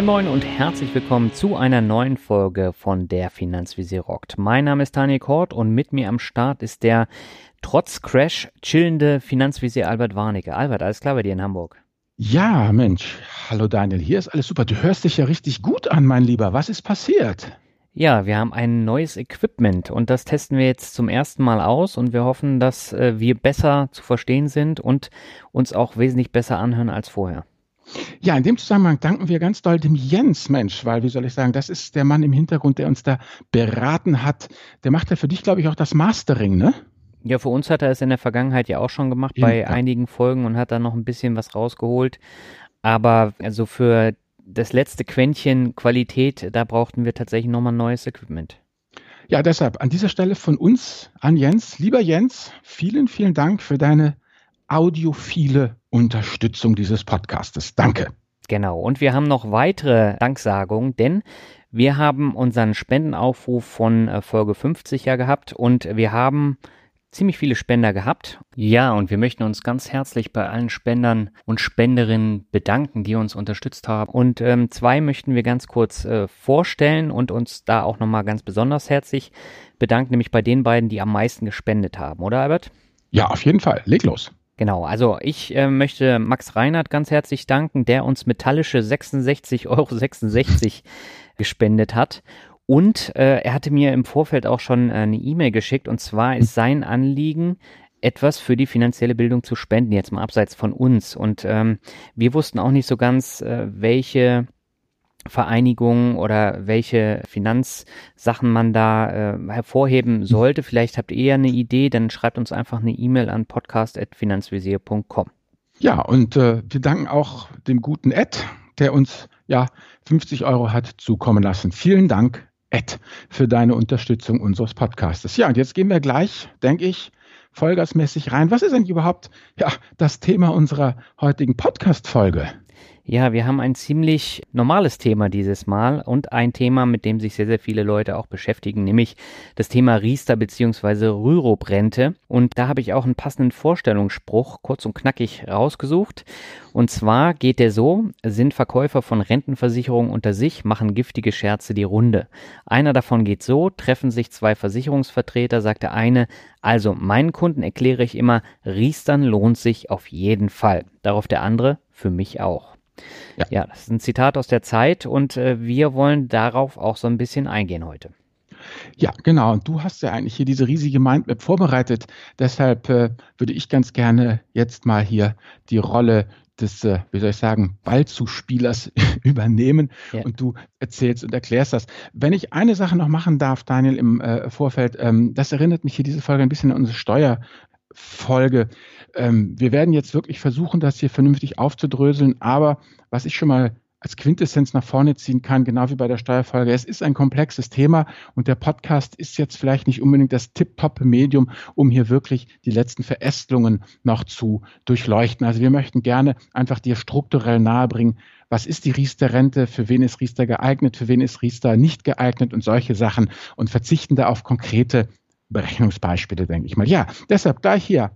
Moin Moin und herzlich willkommen zu einer neuen Folge von der Finanzvisier rockt. Mein Name ist Daniel Kort und mit mir am Start ist der trotz Crash chillende Finanzvisier Albert Warnecke. Albert, alles klar bei dir in Hamburg? Ja, Mensch. Hallo Daniel, hier ist alles super. Du hörst dich ja richtig gut an, mein Lieber. Was ist passiert? Ja, wir haben ein neues Equipment und das testen wir jetzt zum ersten Mal aus und wir hoffen, dass äh, wir besser zu verstehen sind und uns auch wesentlich besser anhören als vorher. Ja, in dem Zusammenhang danken wir ganz doll dem Jens, Mensch, weil, wie soll ich sagen, das ist der Mann im Hintergrund, der uns da beraten hat. Der macht ja für dich, glaube ich, auch das Mastering, ne? Ja, für uns hat er es in der Vergangenheit ja auch schon gemacht ja, bei ja. einigen Folgen und hat da noch ein bisschen was rausgeholt. Aber also für das letzte Quäntchen Qualität, da brauchten wir tatsächlich nochmal neues Equipment. Ja, deshalb an dieser Stelle von uns an Jens. Lieber Jens, vielen, vielen Dank für deine audiophile Unterstützung dieses Podcastes. Danke. Genau. Und wir haben noch weitere Danksagungen, denn wir haben unseren Spendenaufruf von äh, Folge 50 ja gehabt und wir haben ziemlich viele Spender gehabt. Ja, und wir möchten uns ganz herzlich bei allen Spendern und Spenderinnen bedanken, die uns unterstützt haben. Und ähm, zwei möchten wir ganz kurz äh, vorstellen und uns da auch nochmal ganz besonders herzlich bedanken, nämlich bei den beiden, die am meisten gespendet haben, oder Albert? Ja, auf jeden Fall. Leg los. Genau, also ich äh, möchte Max Reinhardt ganz herzlich danken, der uns metallische 66,66 Euro gespendet hat. Und äh, er hatte mir im Vorfeld auch schon äh, eine E-Mail geschickt und zwar ist sein Anliegen, etwas für die finanzielle Bildung zu spenden, jetzt mal abseits von uns. Und ähm, wir wussten auch nicht so ganz, äh, welche Vereinigungen oder welche Finanzsachen man da äh, hervorheben sollte. Vielleicht habt ihr ja eine Idee, dann schreibt uns einfach eine E-Mail an podcast.finanzvisier.com. Ja, und äh, wir danken auch dem guten Ed, der uns ja 50 Euro hat zukommen lassen. Vielen Dank, Ed, für deine Unterstützung unseres Podcastes. Ja, und jetzt gehen wir gleich, denke ich, vollgasmäßig rein. Was ist eigentlich überhaupt ja, das Thema unserer heutigen Podcast-Folge? Ja, wir haben ein ziemlich normales Thema dieses Mal und ein Thema, mit dem sich sehr, sehr viele Leute auch beschäftigen, nämlich das Thema Riester bzw. Rürup-Rente. Und da habe ich auch einen passenden Vorstellungsspruch kurz und knackig rausgesucht. Und zwar geht der so, sind Verkäufer von Rentenversicherungen unter sich, machen giftige Scherze die Runde. Einer davon geht so, treffen sich zwei Versicherungsvertreter, sagt der eine, also meinen Kunden erkläre ich immer, Riestern lohnt sich auf jeden Fall. Darauf der andere, für mich auch. Ja. ja, das ist ein Zitat aus der Zeit und äh, wir wollen darauf auch so ein bisschen eingehen heute. Ja, genau. Und du hast ja eigentlich hier diese riesige Mindmap vorbereitet. Deshalb äh, würde ich ganz gerne jetzt mal hier die Rolle des, äh, wie soll ich sagen, Ballzuspielers übernehmen ja. und du erzählst und erklärst das. Wenn ich eine Sache noch machen darf, Daniel, im äh, Vorfeld, ähm, das erinnert mich hier diese Folge ein bisschen an unsere Steuerfolge. Ähm, wir werden jetzt wirklich versuchen, das hier vernünftig aufzudröseln, aber was ich schon mal als Quintessenz nach vorne ziehen kann, genau wie bei der Steuerfolge. Es ist ein komplexes Thema und der Podcast ist jetzt vielleicht nicht unbedingt das Tip-Top-Medium, um hier wirklich die letzten Verästelungen noch zu durchleuchten. Also wir möchten gerne einfach dir strukturell nahebringen, was ist die Riester-Rente, für wen ist Riester geeignet, für wen ist Riester nicht geeignet und solche Sachen und verzichten da auf konkrete Berechnungsbeispiele, denke ich mal. Ja, deshalb gleich hier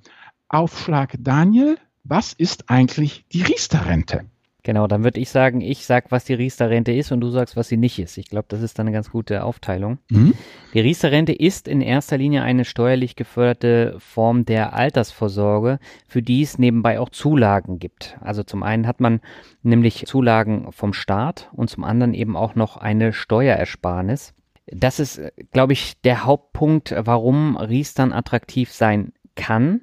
Aufschlag Daniel, was ist eigentlich die Riester-Rente? Genau, dann würde ich sagen, ich sag, was die Riester-Rente ist und du sagst, was sie nicht ist. Ich glaube, das ist dann eine ganz gute Aufteilung. Mhm. Die Riester-Rente ist in erster Linie eine steuerlich geförderte Form der Altersvorsorge, für die es nebenbei auch Zulagen gibt. Also zum einen hat man nämlich Zulagen vom Staat und zum anderen eben auch noch eine Steuerersparnis. Das ist, glaube ich, der Hauptpunkt, warum Riestern attraktiv sein kann.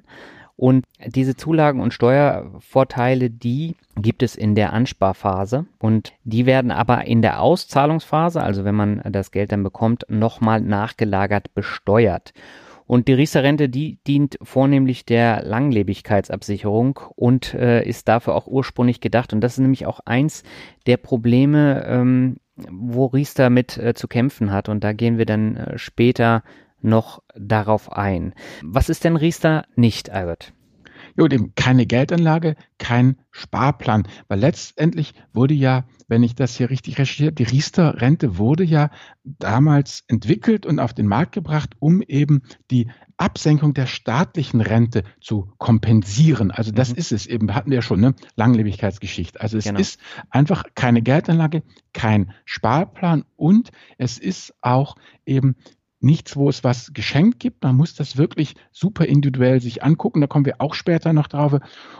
Und diese Zulagen und Steuervorteile, die gibt es in der Ansparphase und die werden aber in der Auszahlungsphase, also wenn man das Geld dann bekommt, nochmal nachgelagert besteuert. Und die Riester-Rente, die dient vornehmlich der Langlebigkeitsabsicherung und äh, ist dafür auch ursprünglich gedacht. Und das ist nämlich auch eins der Probleme, ähm, wo Riester mit äh, zu kämpfen hat. Und da gehen wir dann äh, später noch darauf ein. Was ist denn Riester nicht, Albert? Ja, und eben keine Geldanlage, kein Sparplan. Weil letztendlich wurde ja, wenn ich das hier richtig recherchiere, die Riester-Rente wurde ja damals entwickelt und auf den Markt gebracht, um eben die Absenkung der staatlichen Rente zu kompensieren. Also das mhm. ist es eben, hatten wir ja schon, ne? Langlebigkeitsgeschichte. Also es genau. ist einfach keine Geldanlage, kein Sparplan und es ist auch eben nichts, wo es was geschenkt gibt. Man muss das wirklich super individuell sich angucken. Da kommen wir auch später noch drauf.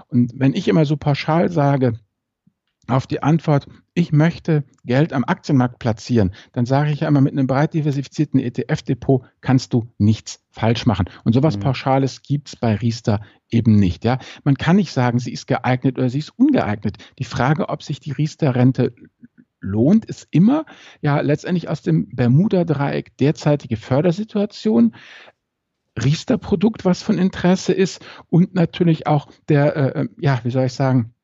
Und wenn ich immer so pauschal sage, auf die Antwort, ich möchte Geld am Aktienmarkt platzieren, dann sage ich ja immer, mit einem breit diversifizierten ETF-Depot kannst du nichts falsch machen. Und sowas mhm. Pauschales gibt es bei Riester eben nicht. Ja? Man kann nicht sagen, sie ist geeignet oder sie ist ungeeignet. Die Frage, ob sich die Riester-Rente lohnt, ist immer ja letztendlich aus dem Bermuda-Dreieck derzeitige Fördersituation. Riester-Produkt, was von Interesse ist und natürlich auch der, äh, äh ja, wie soll ich sagen,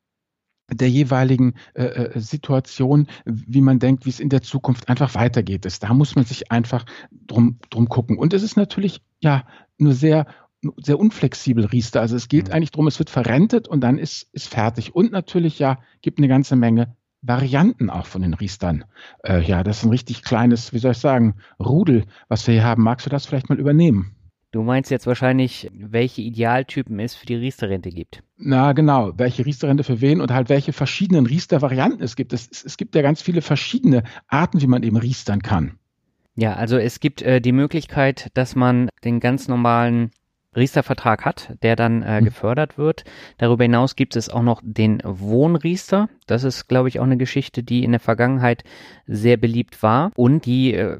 der jeweiligen äh, äh, Situation, wie man denkt, wie es in der Zukunft einfach weitergeht. Ist. Da muss man sich einfach drum, drum gucken. Und es ist natürlich ja nur sehr sehr unflexibel Riester. Also es geht mhm. eigentlich darum, es wird verrentet und dann ist, ist fertig. Und natürlich ja, gibt eine ganze Menge Varianten auch von den Riestern. Äh, ja, das ist ein richtig kleines, wie soll ich sagen, Rudel, was wir hier haben. Magst du das vielleicht mal übernehmen? Du meinst jetzt wahrscheinlich, welche Idealtypen es für die Riester-Rente gibt. Na genau, welche Riester-Rente für wen und halt welche verschiedenen Riester-Varianten es gibt. Es, es, gibt ja ganz viele verschiedene Arten, wie man eben riestern kann. Ja, also es gibt äh, die Möglichkeit, dass man den ganz normalen Riester-Vertrag hat, der dann äh, hm. gefördert wird. Darüber hinaus gibt es auch noch den Wohnriester. Das ist, glaube ich, auch eine Geschichte, die in der Vergangenheit sehr beliebt war und die äh,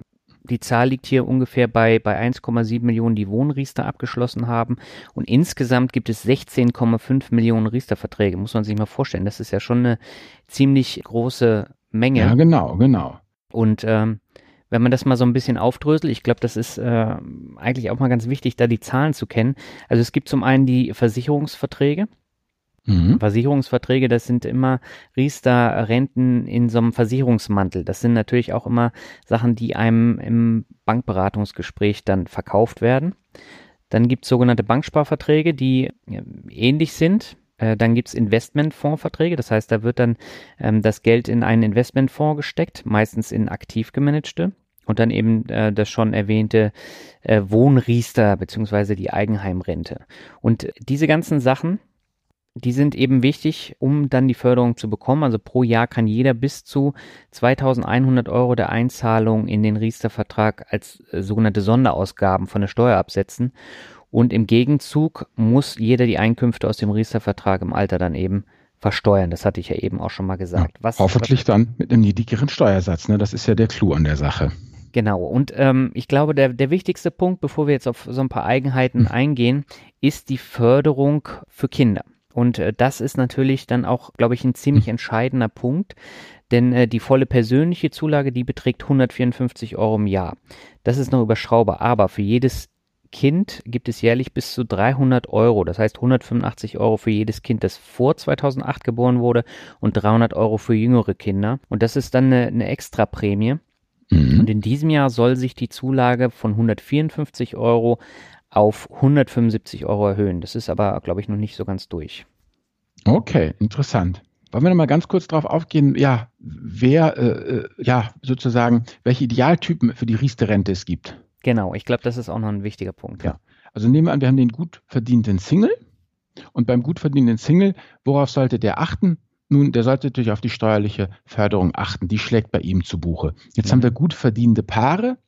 die Zahl liegt hier ungefähr bei, bei 1,7 Millionen, die Wohnriester abgeschlossen haben. Und insgesamt gibt es 16,5 Millionen Riester-Verträge. Muss man sich mal vorstellen. Das ist ja schon eine ziemlich große Menge. Ja, genau, genau. Und ähm, wenn man das mal so ein bisschen aufdröselt, ich glaube, das ist äh, eigentlich auch mal ganz wichtig, da die Zahlen zu kennen. Also es gibt zum einen die Versicherungsverträge. Mhm. Versicherungsverträge, das sind immer Riester-Renten in so einem Versicherungsmantel. Das sind natürlich auch immer Sachen, die einem im Bankberatungsgespräch dann verkauft werden. Dann gibt es sogenannte Banksparverträge, die ähnlich sind. Äh, dann gibt es Investmentfondsverträge, das heißt, da wird dann ähm, das Geld in einen Investmentfonds gesteckt, meistens in aktiv gemanagte. Und dann eben äh, das schon erwähnte äh, Wohnriester beziehungsweise die Eigenheimrente. Und diese ganzen Sachen, die sind eben wichtig, um dann die Förderung zu bekommen. Also pro Jahr kann jeder bis zu 2100 Euro der Einzahlung in den Riester-Vertrag als äh, sogenannte Sonderausgaben von der Steuer absetzen. Und im Gegenzug muss jeder die Einkünfte aus dem Riester-Vertrag im Alter dann eben versteuern. Das hatte ich ja eben auch schon mal gesagt. Ja, was, hoffentlich dann mit einem niedrigeren Steuersatz. Ne? Das ist ja der Clou an der Sache. Genau. Und ähm, ich glaube, der, der wichtigste Punkt, bevor wir jetzt auf so ein paar Eigenheiten hm. eingehen, ist die Förderung für Kinder. Und äh, das ist natürlich dann auch, glaube ich, ein ziemlich hm. entscheidender Punkt, denn äh, die volle persönliche Zulage, die beträgt 154 Euro im Jahr. Das ist noch überschaubar, aber für jedes Kind gibt es jährlich bis zu 300 Euro. Das heißt 185 Euro für jedes Kind, das vor 2008 geboren wurde und 300 Euro für jüngere Kinder. Und das ist dann eine, eine Extraprämie. Mhm. Und in diesem Jahr soll sich die Zulage von 154 Euro auf 175 Euro erhöhen. Das ist aber, glaube ich, noch nicht so ganz durch. Okay, interessant. Wollen wir noch mal ganz kurz darauf aufgehen, ja, wer, äh, äh ja, sozusagen, welche Idealtypen für die Riester-Rente es gibt? Genau, ich glaube, das ist auch noch ein wichtiger Punkt. Ja. Also nehmen wir an, wir haben den gut verdienten Single. Und beim gut verdienten Single, worauf sollte der achten? Nun, der sollte natürlich auf die steuerliche Förderung achten. Die schlägt bei ihm zu Buche. Jetzt mhm. haben wir gut verdienende Paare.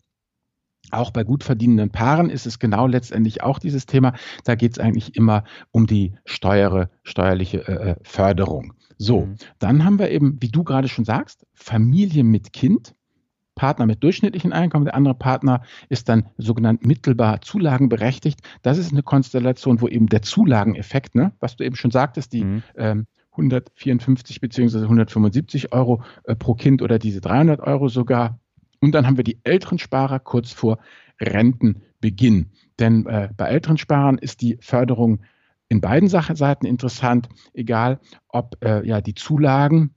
Auch bei gut verdienenden Paaren ist es genau letztendlich auch dieses Thema. Da geht es eigentlich immer um die steuere, steuerliche äh, äh, Förderung. So, mhm. dann haben wir eben, wie du gerade schon sagst, Familie mit Kind. Partner mit durchschnittlichen Einkommen, der andere Partner ist dann sogenannt mittelbar zulagenberechtigt. Das ist eine Konstellation, wo eben der Zulageneffekt, ne, was du eben schon sagtest, die mhm. ähm, 154 bzw. 175 Euro äh, pro Kind oder diese 300 Euro sogar. Und dann haben wir die älteren Sparer kurz vor Rentenbeginn. Denn äh, bei älteren Sparern ist die Förderung in beiden Seiten interessant, egal ob äh, ja die Zulagen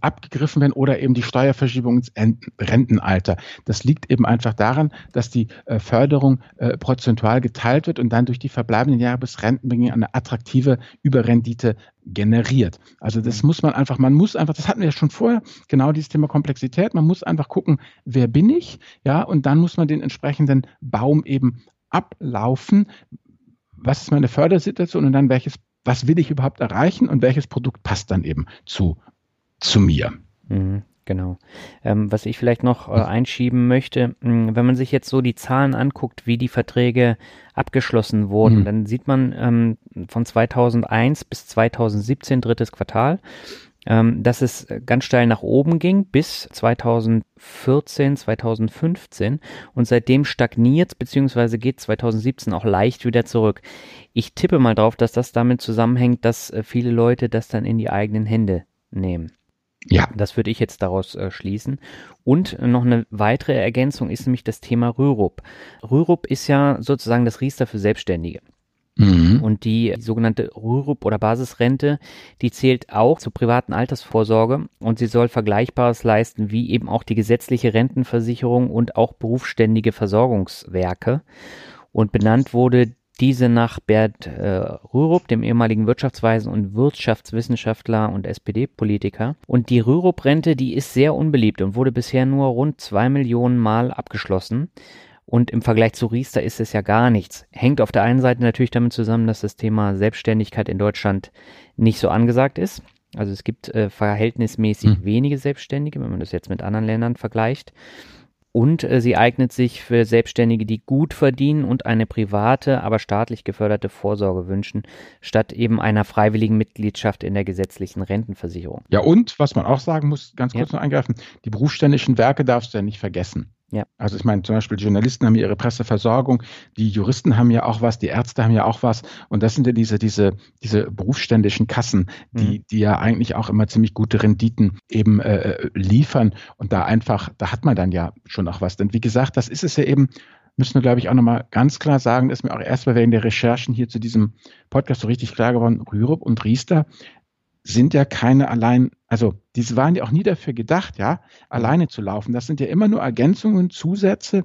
abgegriffen werden oder eben die Steuerverschiebung ins Rentenalter. Das liegt eben einfach daran, dass die äh, Förderung äh, prozentual geteilt wird und dann durch die verbleibenden Jahre bis Rentenbeginn eine attraktive Überrendite generiert. Also das muss man einfach, man muss einfach, das hatten wir ja schon vorher, genau dieses Thema Komplexität, man muss einfach gucken, wer bin ich, ja, und dann muss man den entsprechenden Baum eben ablaufen. Was ist meine Fördersituation und dann welches, was will ich überhaupt erreichen und welches Produkt passt dann eben zu zu mir. Mhm, genau. Ähm, was ich vielleicht noch äh, einschieben möchte, mh, hm, wenn man sich jetzt so die Zahlen anguckt, wie die Verträge abgeschlossen wurden, mhm. dann sieht man ähm, von 2001 bis 2017 drittes Quartal, ähm, dass es ganz steil nach oben ging bis 2014, 2015 und seitdem stagniert bzw. geht 2017 auch leicht wieder zurück. Ich tippe mal drauf, dass das damit zusammenhängt, dass äh, viele Leute das dann in die eigenen Hände nehmen. Ja. Das würde ich jetzt daraus äh, schließen. Und noch eine weitere Ergänzung ist nämlich das Thema Rürup. Rürup ist ja sozusagen das Riester für Selbstständige. Mhm. Und die, die sogenannte Rürup oder Basisrente, die zählt auch zur privaten Altersvorsorge und sie soll Vergleichbares leisten wie eben auch die gesetzliche Rentenversicherung und auch berufsständige Versorgungswerke. Und benannt wurde diese nach Bert äh, Rürup, dem ehemaligen Wirtschaftsweisen und Wirtschaftswissenschaftler und SPD-Politiker. Und die Rürup-Rente, die ist sehr unbeliebt und wurde bisher nur rund zwei Millionen Mal abgeschlossen. Und im Vergleich zu Riester ist es ja gar nichts. Hängt auf der einen Seite natürlich damit zusammen, dass das Thema Selbstständigkeit in Deutschland nicht so angesagt ist. Also es gibt äh, verhältnismäßig hm. wenige Selbstständige, wenn man das jetzt mit anderen Ländern vergleicht und äh, sie eignet sich für Selbstständige, die gut verdienen und eine private, aber staatlich geförderte Vorsorge wünschen, statt eben einer freiwilligen Mitgliedschaft in der gesetzlichen Rentenversicherung. Ja, und was man auch sagen muss, ganz kurz ja. noch eingreifen, die berufsständischen Werke darfst du ja nicht vergessen. Ja. Also ich meine, zum Beispiel Journalisten haben ja ihre Presseversorgung, die Juristen haben ja auch was, die Ärzte haben ja auch was. Und das sind ja diese, diese, diese berufsständischen Kassen, die, mhm. die ja eigentlich auch immer ziemlich gute Renditen eben äh, liefern. Und da einfach, da hat man dann ja schon auch was. Denn wie gesagt, das ist es ja eben, müssen wir, glaube ich, auch nochmal ganz klar sagen, ist mir auch erstmal während der Recherchen hier zu diesem Podcast so richtig klar geworden, Rürup und Riester sind ja keine allein, also diese waren ja auch nie dafür gedacht, ja, alleine zu laufen. Das sind ja immer nur Ergänzungen, Zusätze,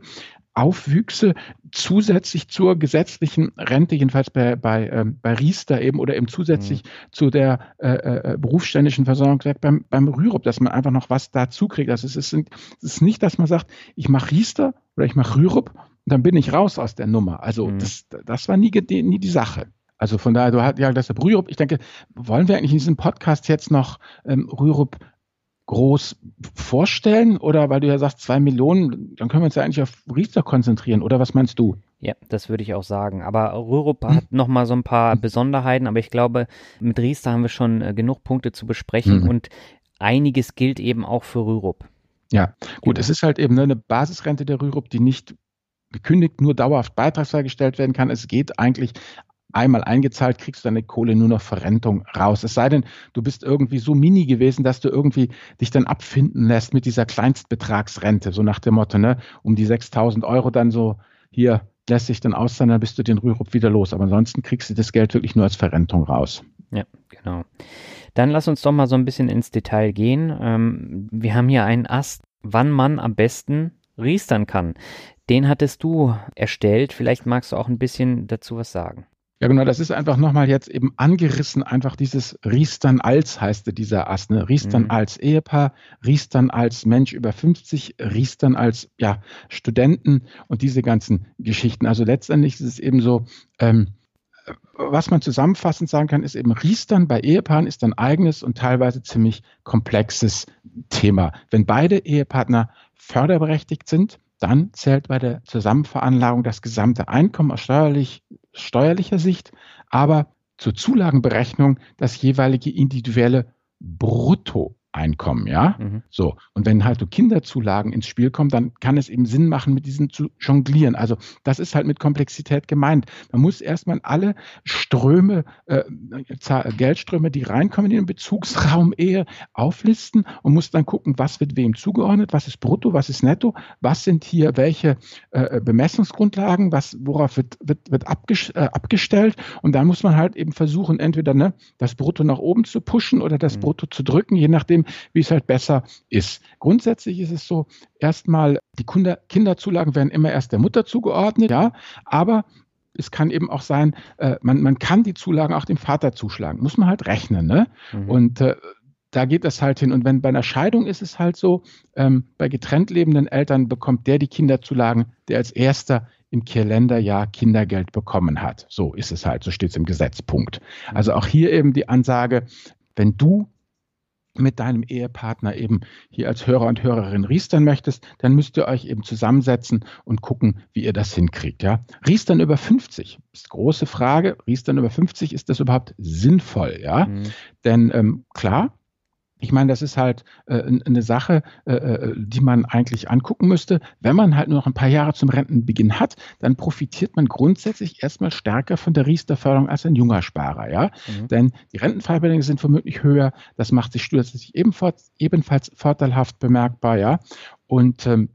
Aufwüchse zusätzlich zur gesetzlichen Rente, jedenfalls bei, bei, ähm, bei Riester eben oder eben zusätzlich mhm. zu der äh, äh, berufsständischen Versorgung beim, beim Rürup, dass man einfach noch was dazu kriegt. Also es ist, es ist nicht, dass man sagt, ich mache Riester oder ich mache Rürup und dann bin ich raus aus der Nummer. Also mhm. das, das war nie, nie die Sache. Also von daher, du hast ja das Rürup, ich denke, wollen wir eigentlich in diesem Podcast jetzt noch ähm, Rürup groß vorstellen? Oder weil du ja sagst, zwei Millionen, dann können wir uns ja eigentlich auf Riester konzentrieren, oder was meinst du? Ja, das würde ich auch sagen. Aber Rürup hm. hat nochmal so ein paar Besonderheiten, aber ich glaube, mit Riester haben wir schon äh, genug Punkte zu besprechen hm. und einiges gilt eben auch für Rürup. Ja, gut, genau. es ist halt eben ne, eine Basisrente der Rürup, die nicht gekündigt nur dauerhaft beitragsfrei gestellt werden kann. Es geht eigentlich einmal eingezahlt, kriegst du deine Kohle nur noch Verrentung raus. Es sei denn, du bist irgendwie so mini gewesen, dass du irgendwie dich dann abfinden lässt mit dieser Kleinstbetragsrente, so nach dem Motto, ne, um die 6000 Euro dann so hier lässt sich dann auszahlen, dann bist du den Rürup wieder los. Aber ansonsten kriegst du das Geld wirklich nur als Verrentung raus. Ja, genau. Dann lass uns doch mal so ein bisschen ins Detail gehen. Ähm, wir haben hier einen Ast, wann man am besten riestern kann. Den hattest du erstellt. Vielleicht magst du auch ein bisschen dazu was sagen. Ja, genau, das ist einfach nochmal jetzt eben angerissen, einfach dieses Riestern als heißt dieser Ast, ne? Riestern mhm. als Ehepaar, Riestern als Mensch über 50, Riestern als ja, Studenten und diese ganzen Geschichten. Also letztendlich ist es eben so, ähm, was man zusammenfassend sagen kann, ist eben Riestern bei Ehepaaren ist ein eigenes und teilweise ziemlich komplexes Thema. Wenn beide Ehepartner förderberechtigt sind, dann zählt bei der Zusammenveranlagung das gesamte Einkommen aus steuerlich, steuerlicher Sicht, aber zur Zulagenberechnung das jeweilige individuelle Brutto Einkommen, ja? Mhm. So. Und wenn halt so Kinderzulagen ins Spiel kommen, dann kann es eben Sinn machen, mit diesen zu jonglieren. Also das ist halt mit Komplexität gemeint. Man muss erstmal alle Ströme, äh, Geldströme, die reinkommen in den Bezugsraum Ehe, auflisten und muss dann gucken, was wird wem zugeordnet, was ist brutto, was ist netto, was sind hier welche äh, Bemessungsgrundlagen, was, worauf wird, wird, wird abges äh, abgestellt. Und dann muss man halt eben versuchen, entweder ne, das Brutto nach oben zu pushen oder das mhm. Brutto zu drücken, je nachdem, nachdem, wie es halt besser ist. Grundsätzlich ist es so, erstmal, die Kinder, Kinderzulagen werden immer erst der Mutter zugeordnet, ja, aber es kann eben auch sein, äh, man, man kann die Zulagen auch dem Vater zuschlagen. Muss man halt rechnen. Ne? Mhm. Und äh, da geht das halt hin. Und wenn bei einer Scheidung ist es halt so, ähm, bei getrennt lebenden Eltern bekommt der die Kinderzulagen, der als erster im Kalenderjahr Kindergeld bekommen hat. So ist es halt, so steht es im Gesetzpunkt. Also auch hier eben die Ansage, wenn du mit deinem Ehepartner eben hier als Hörer und Hörerin riestern möchtest, dann müsst ihr euch eben zusammensetzen und gucken, wie ihr das hinkriegt. Ja? Riestern über 50 ist große Frage. Riestern über 50 ist das überhaupt sinnvoll? Ja, mhm. denn ähm, klar, ich meine, das ist halt äh, eine Sache, äh, äh, die man eigentlich angucken müsste. Wenn man halt nur noch ein paar Jahre zum Rentenbeginn hat, dann profitiert man grundsätzlich erstmal stärker von der Riester-Förderung als ein junger Sparer. Ja? Mhm. Denn die Rentenfreibeträge sind vermutlich höher. Das macht sich zusätzlich ebenfalls, ebenfalls vorteilhaft bemerkbar. Ja? Und ähm,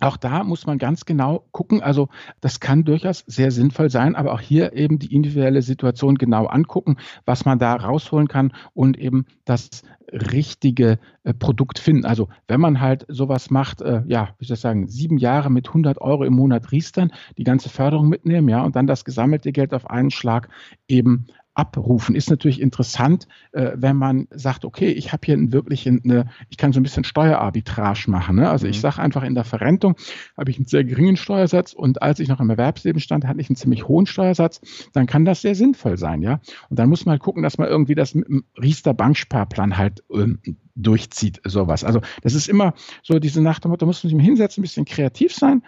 auch da muss man ganz genau gucken. Also das kann durchaus sehr sinnvoll sein, aber auch hier eben die individuelle Situation genau angucken, was man da rausholen kann und eben das richtige äh, Produkt finden. Also wenn man halt sowas macht, äh, ja, wie soll ich sagen, sieben Jahre mit 100 Euro im Monat riestern, die ganze Förderung mitnehmen, ja, und dann das gesammelte Geld auf einen Schlag eben abrufen. Ist natürlich interessant, äh, wenn man sagt, okay, ich habe hier wirklich eine, ich kann so ein bisschen Steuerarbitrage machen. Ne? Also mhm. ich sage einfach, in der Verrentung habe ich einen sehr geringen Steuersatz und als ich noch im Erwerbsleben stand, hatte ich einen ziemlich hohen Steuersatz, dann kann das sehr sinnvoll sein, ja. Und dann muss man halt gucken, dass man irgendwie das mit dem Riester Banksparplan halt ähm, durchzieht, sowas. Also das ist immer so diese Nacht, da muss man sich mal hinsetzen, ein bisschen kreativ sein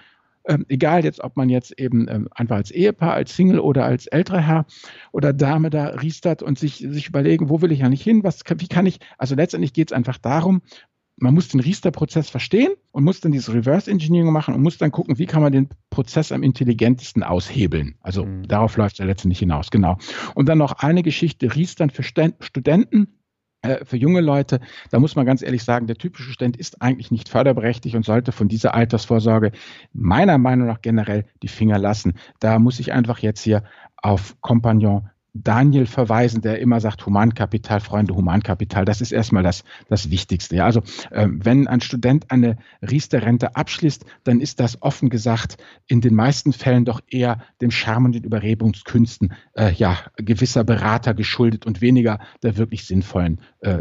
ähm, egal jetzt, ob man jetzt eben ähm, einfach als Ehepaar, als Single oder als älterer Herr oder Dame da riestert und sich, sich überlegen, wo will ich eigentlich hin, was, wie kann ich, also letztendlich geht es einfach darum, man muss den Riester-Prozess verstehen und muss dann dieses Reverse Engineering machen und muss dann gucken, wie kann man den Prozess am intelligentesten aushebeln. Also mhm. darauf läuft es ja letztendlich hinaus, genau. Und dann noch eine Geschichte, Riestern für Studenten für junge Leute, da muss man ganz ehrlich sagen, der typische Stand ist eigentlich nicht förderberechtigt und sollte von dieser Altersvorsorge meiner Meinung nach generell die Finger lassen. Da muss ich einfach jetzt hier auf Kompagnon Daniel verweisen, der immer sagt, Humankapital, Freunde, Humankapital, das ist erstmal das, das Wichtigste. Ja, also äh, wenn ein Student eine Riester-Rente abschließt, dann ist das offen gesagt in den meisten Fällen doch eher dem Charme und den Überredungskünsten äh, ja, gewisser Berater geschuldet und weniger der wirklich sinnvollen, äh,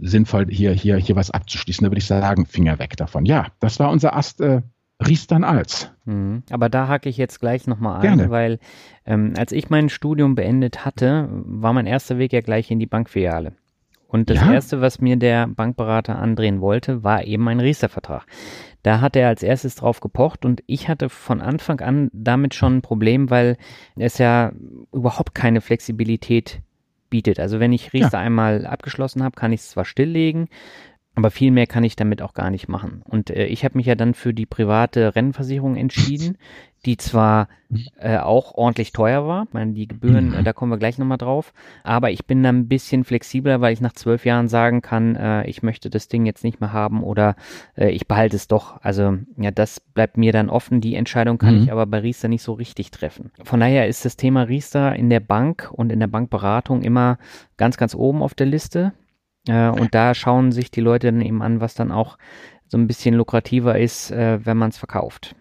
sinnvoll hier, hier, hier was abzuschließen. Da würde ich sagen, Finger weg davon. Ja, das war unser Ast äh, Riestern als. Mhm. Aber da hake ich jetzt gleich nochmal ein, Gerne. weil ähm, als ich mein Studium beendet hatte, war mein erster Weg ja gleich in die Bankfiliale. Und das ja. Erste, was mir der Bankberater andrehen wollte, war eben ein Riester-Vertrag. Da hat er als erstes drauf gepocht und ich hatte von Anfang an damit schon ein Problem, weil es ja überhaupt keine Flexibilität bietet. Also wenn ich Riester ja. einmal abgeschlossen habe, kann ich es zwar stilllegen, aber viel mehr kann ich damit auch gar nicht machen. Und äh, ich habe mich ja dann für die private Rennversicherung entschieden, die zwar äh, auch ordentlich teuer war, ich meine, die Gebühren, äh, da kommen wir gleich nochmal drauf, aber ich bin dann ein bisschen flexibler, weil ich nach zwölf Jahren sagen kann, äh, ich möchte das Ding jetzt nicht mehr haben oder äh, ich behalte es doch. Also ja, das bleibt mir dann offen. Die Entscheidung kann mhm. ich aber bei Riester nicht so richtig treffen. Von daher ist das Thema Riester in der Bank und in der Bankberatung immer ganz, ganz oben auf der Liste. Äh, und da schauen sich die Leute dann eben an, was dann auch so ein bisschen lukrativer ist, äh, wenn man es verkauft.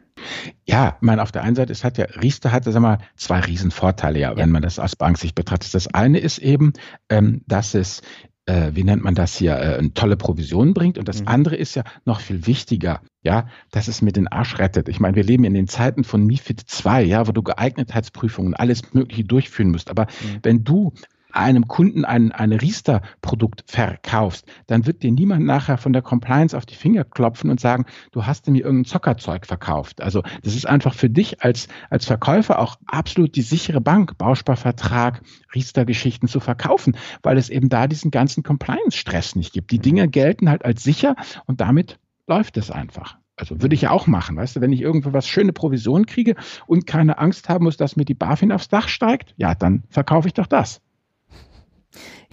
Ja, ich meine, auf der einen Seite, es hat ja, Riester hat, sag mal, zwei Riesenvorteile, ja, ja. wenn man das aus Banksicht betrachtet. Das eine ist eben, ähm, dass es äh, wie nennt man das hier, eine tolle Provision bringt. Und das mhm. andere ist ja noch viel wichtiger, ja, dass es mir den Arsch rettet. Ich meine, wir leben in den Zeiten von MIFID 2, ja, wo du Geeignetheitsprüfungen, alles Mögliche durchführen musst. Aber mhm. wenn du einem Kunden ein, ein Riester-Produkt verkaufst, dann wird dir niemand nachher von der Compliance auf die Finger klopfen und sagen, du hast mir irgendein Zockerzeug verkauft. Also das ist einfach für dich als, als Verkäufer auch absolut die sichere Bank, Bausparvertrag, Riester-Geschichten zu verkaufen, weil es eben da diesen ganzen Compliance-Stress nicht gibt. Die Dinge gelten halt als sicher und damit läuft es einfach. Also würde ich ja auch machen, weißt du, wenn ich irgendwo was schöne Provision kriege und keine Angst haben muss, dass mir die BaFin aufs Dach steigt, ja, dann verkaufe ich doch das.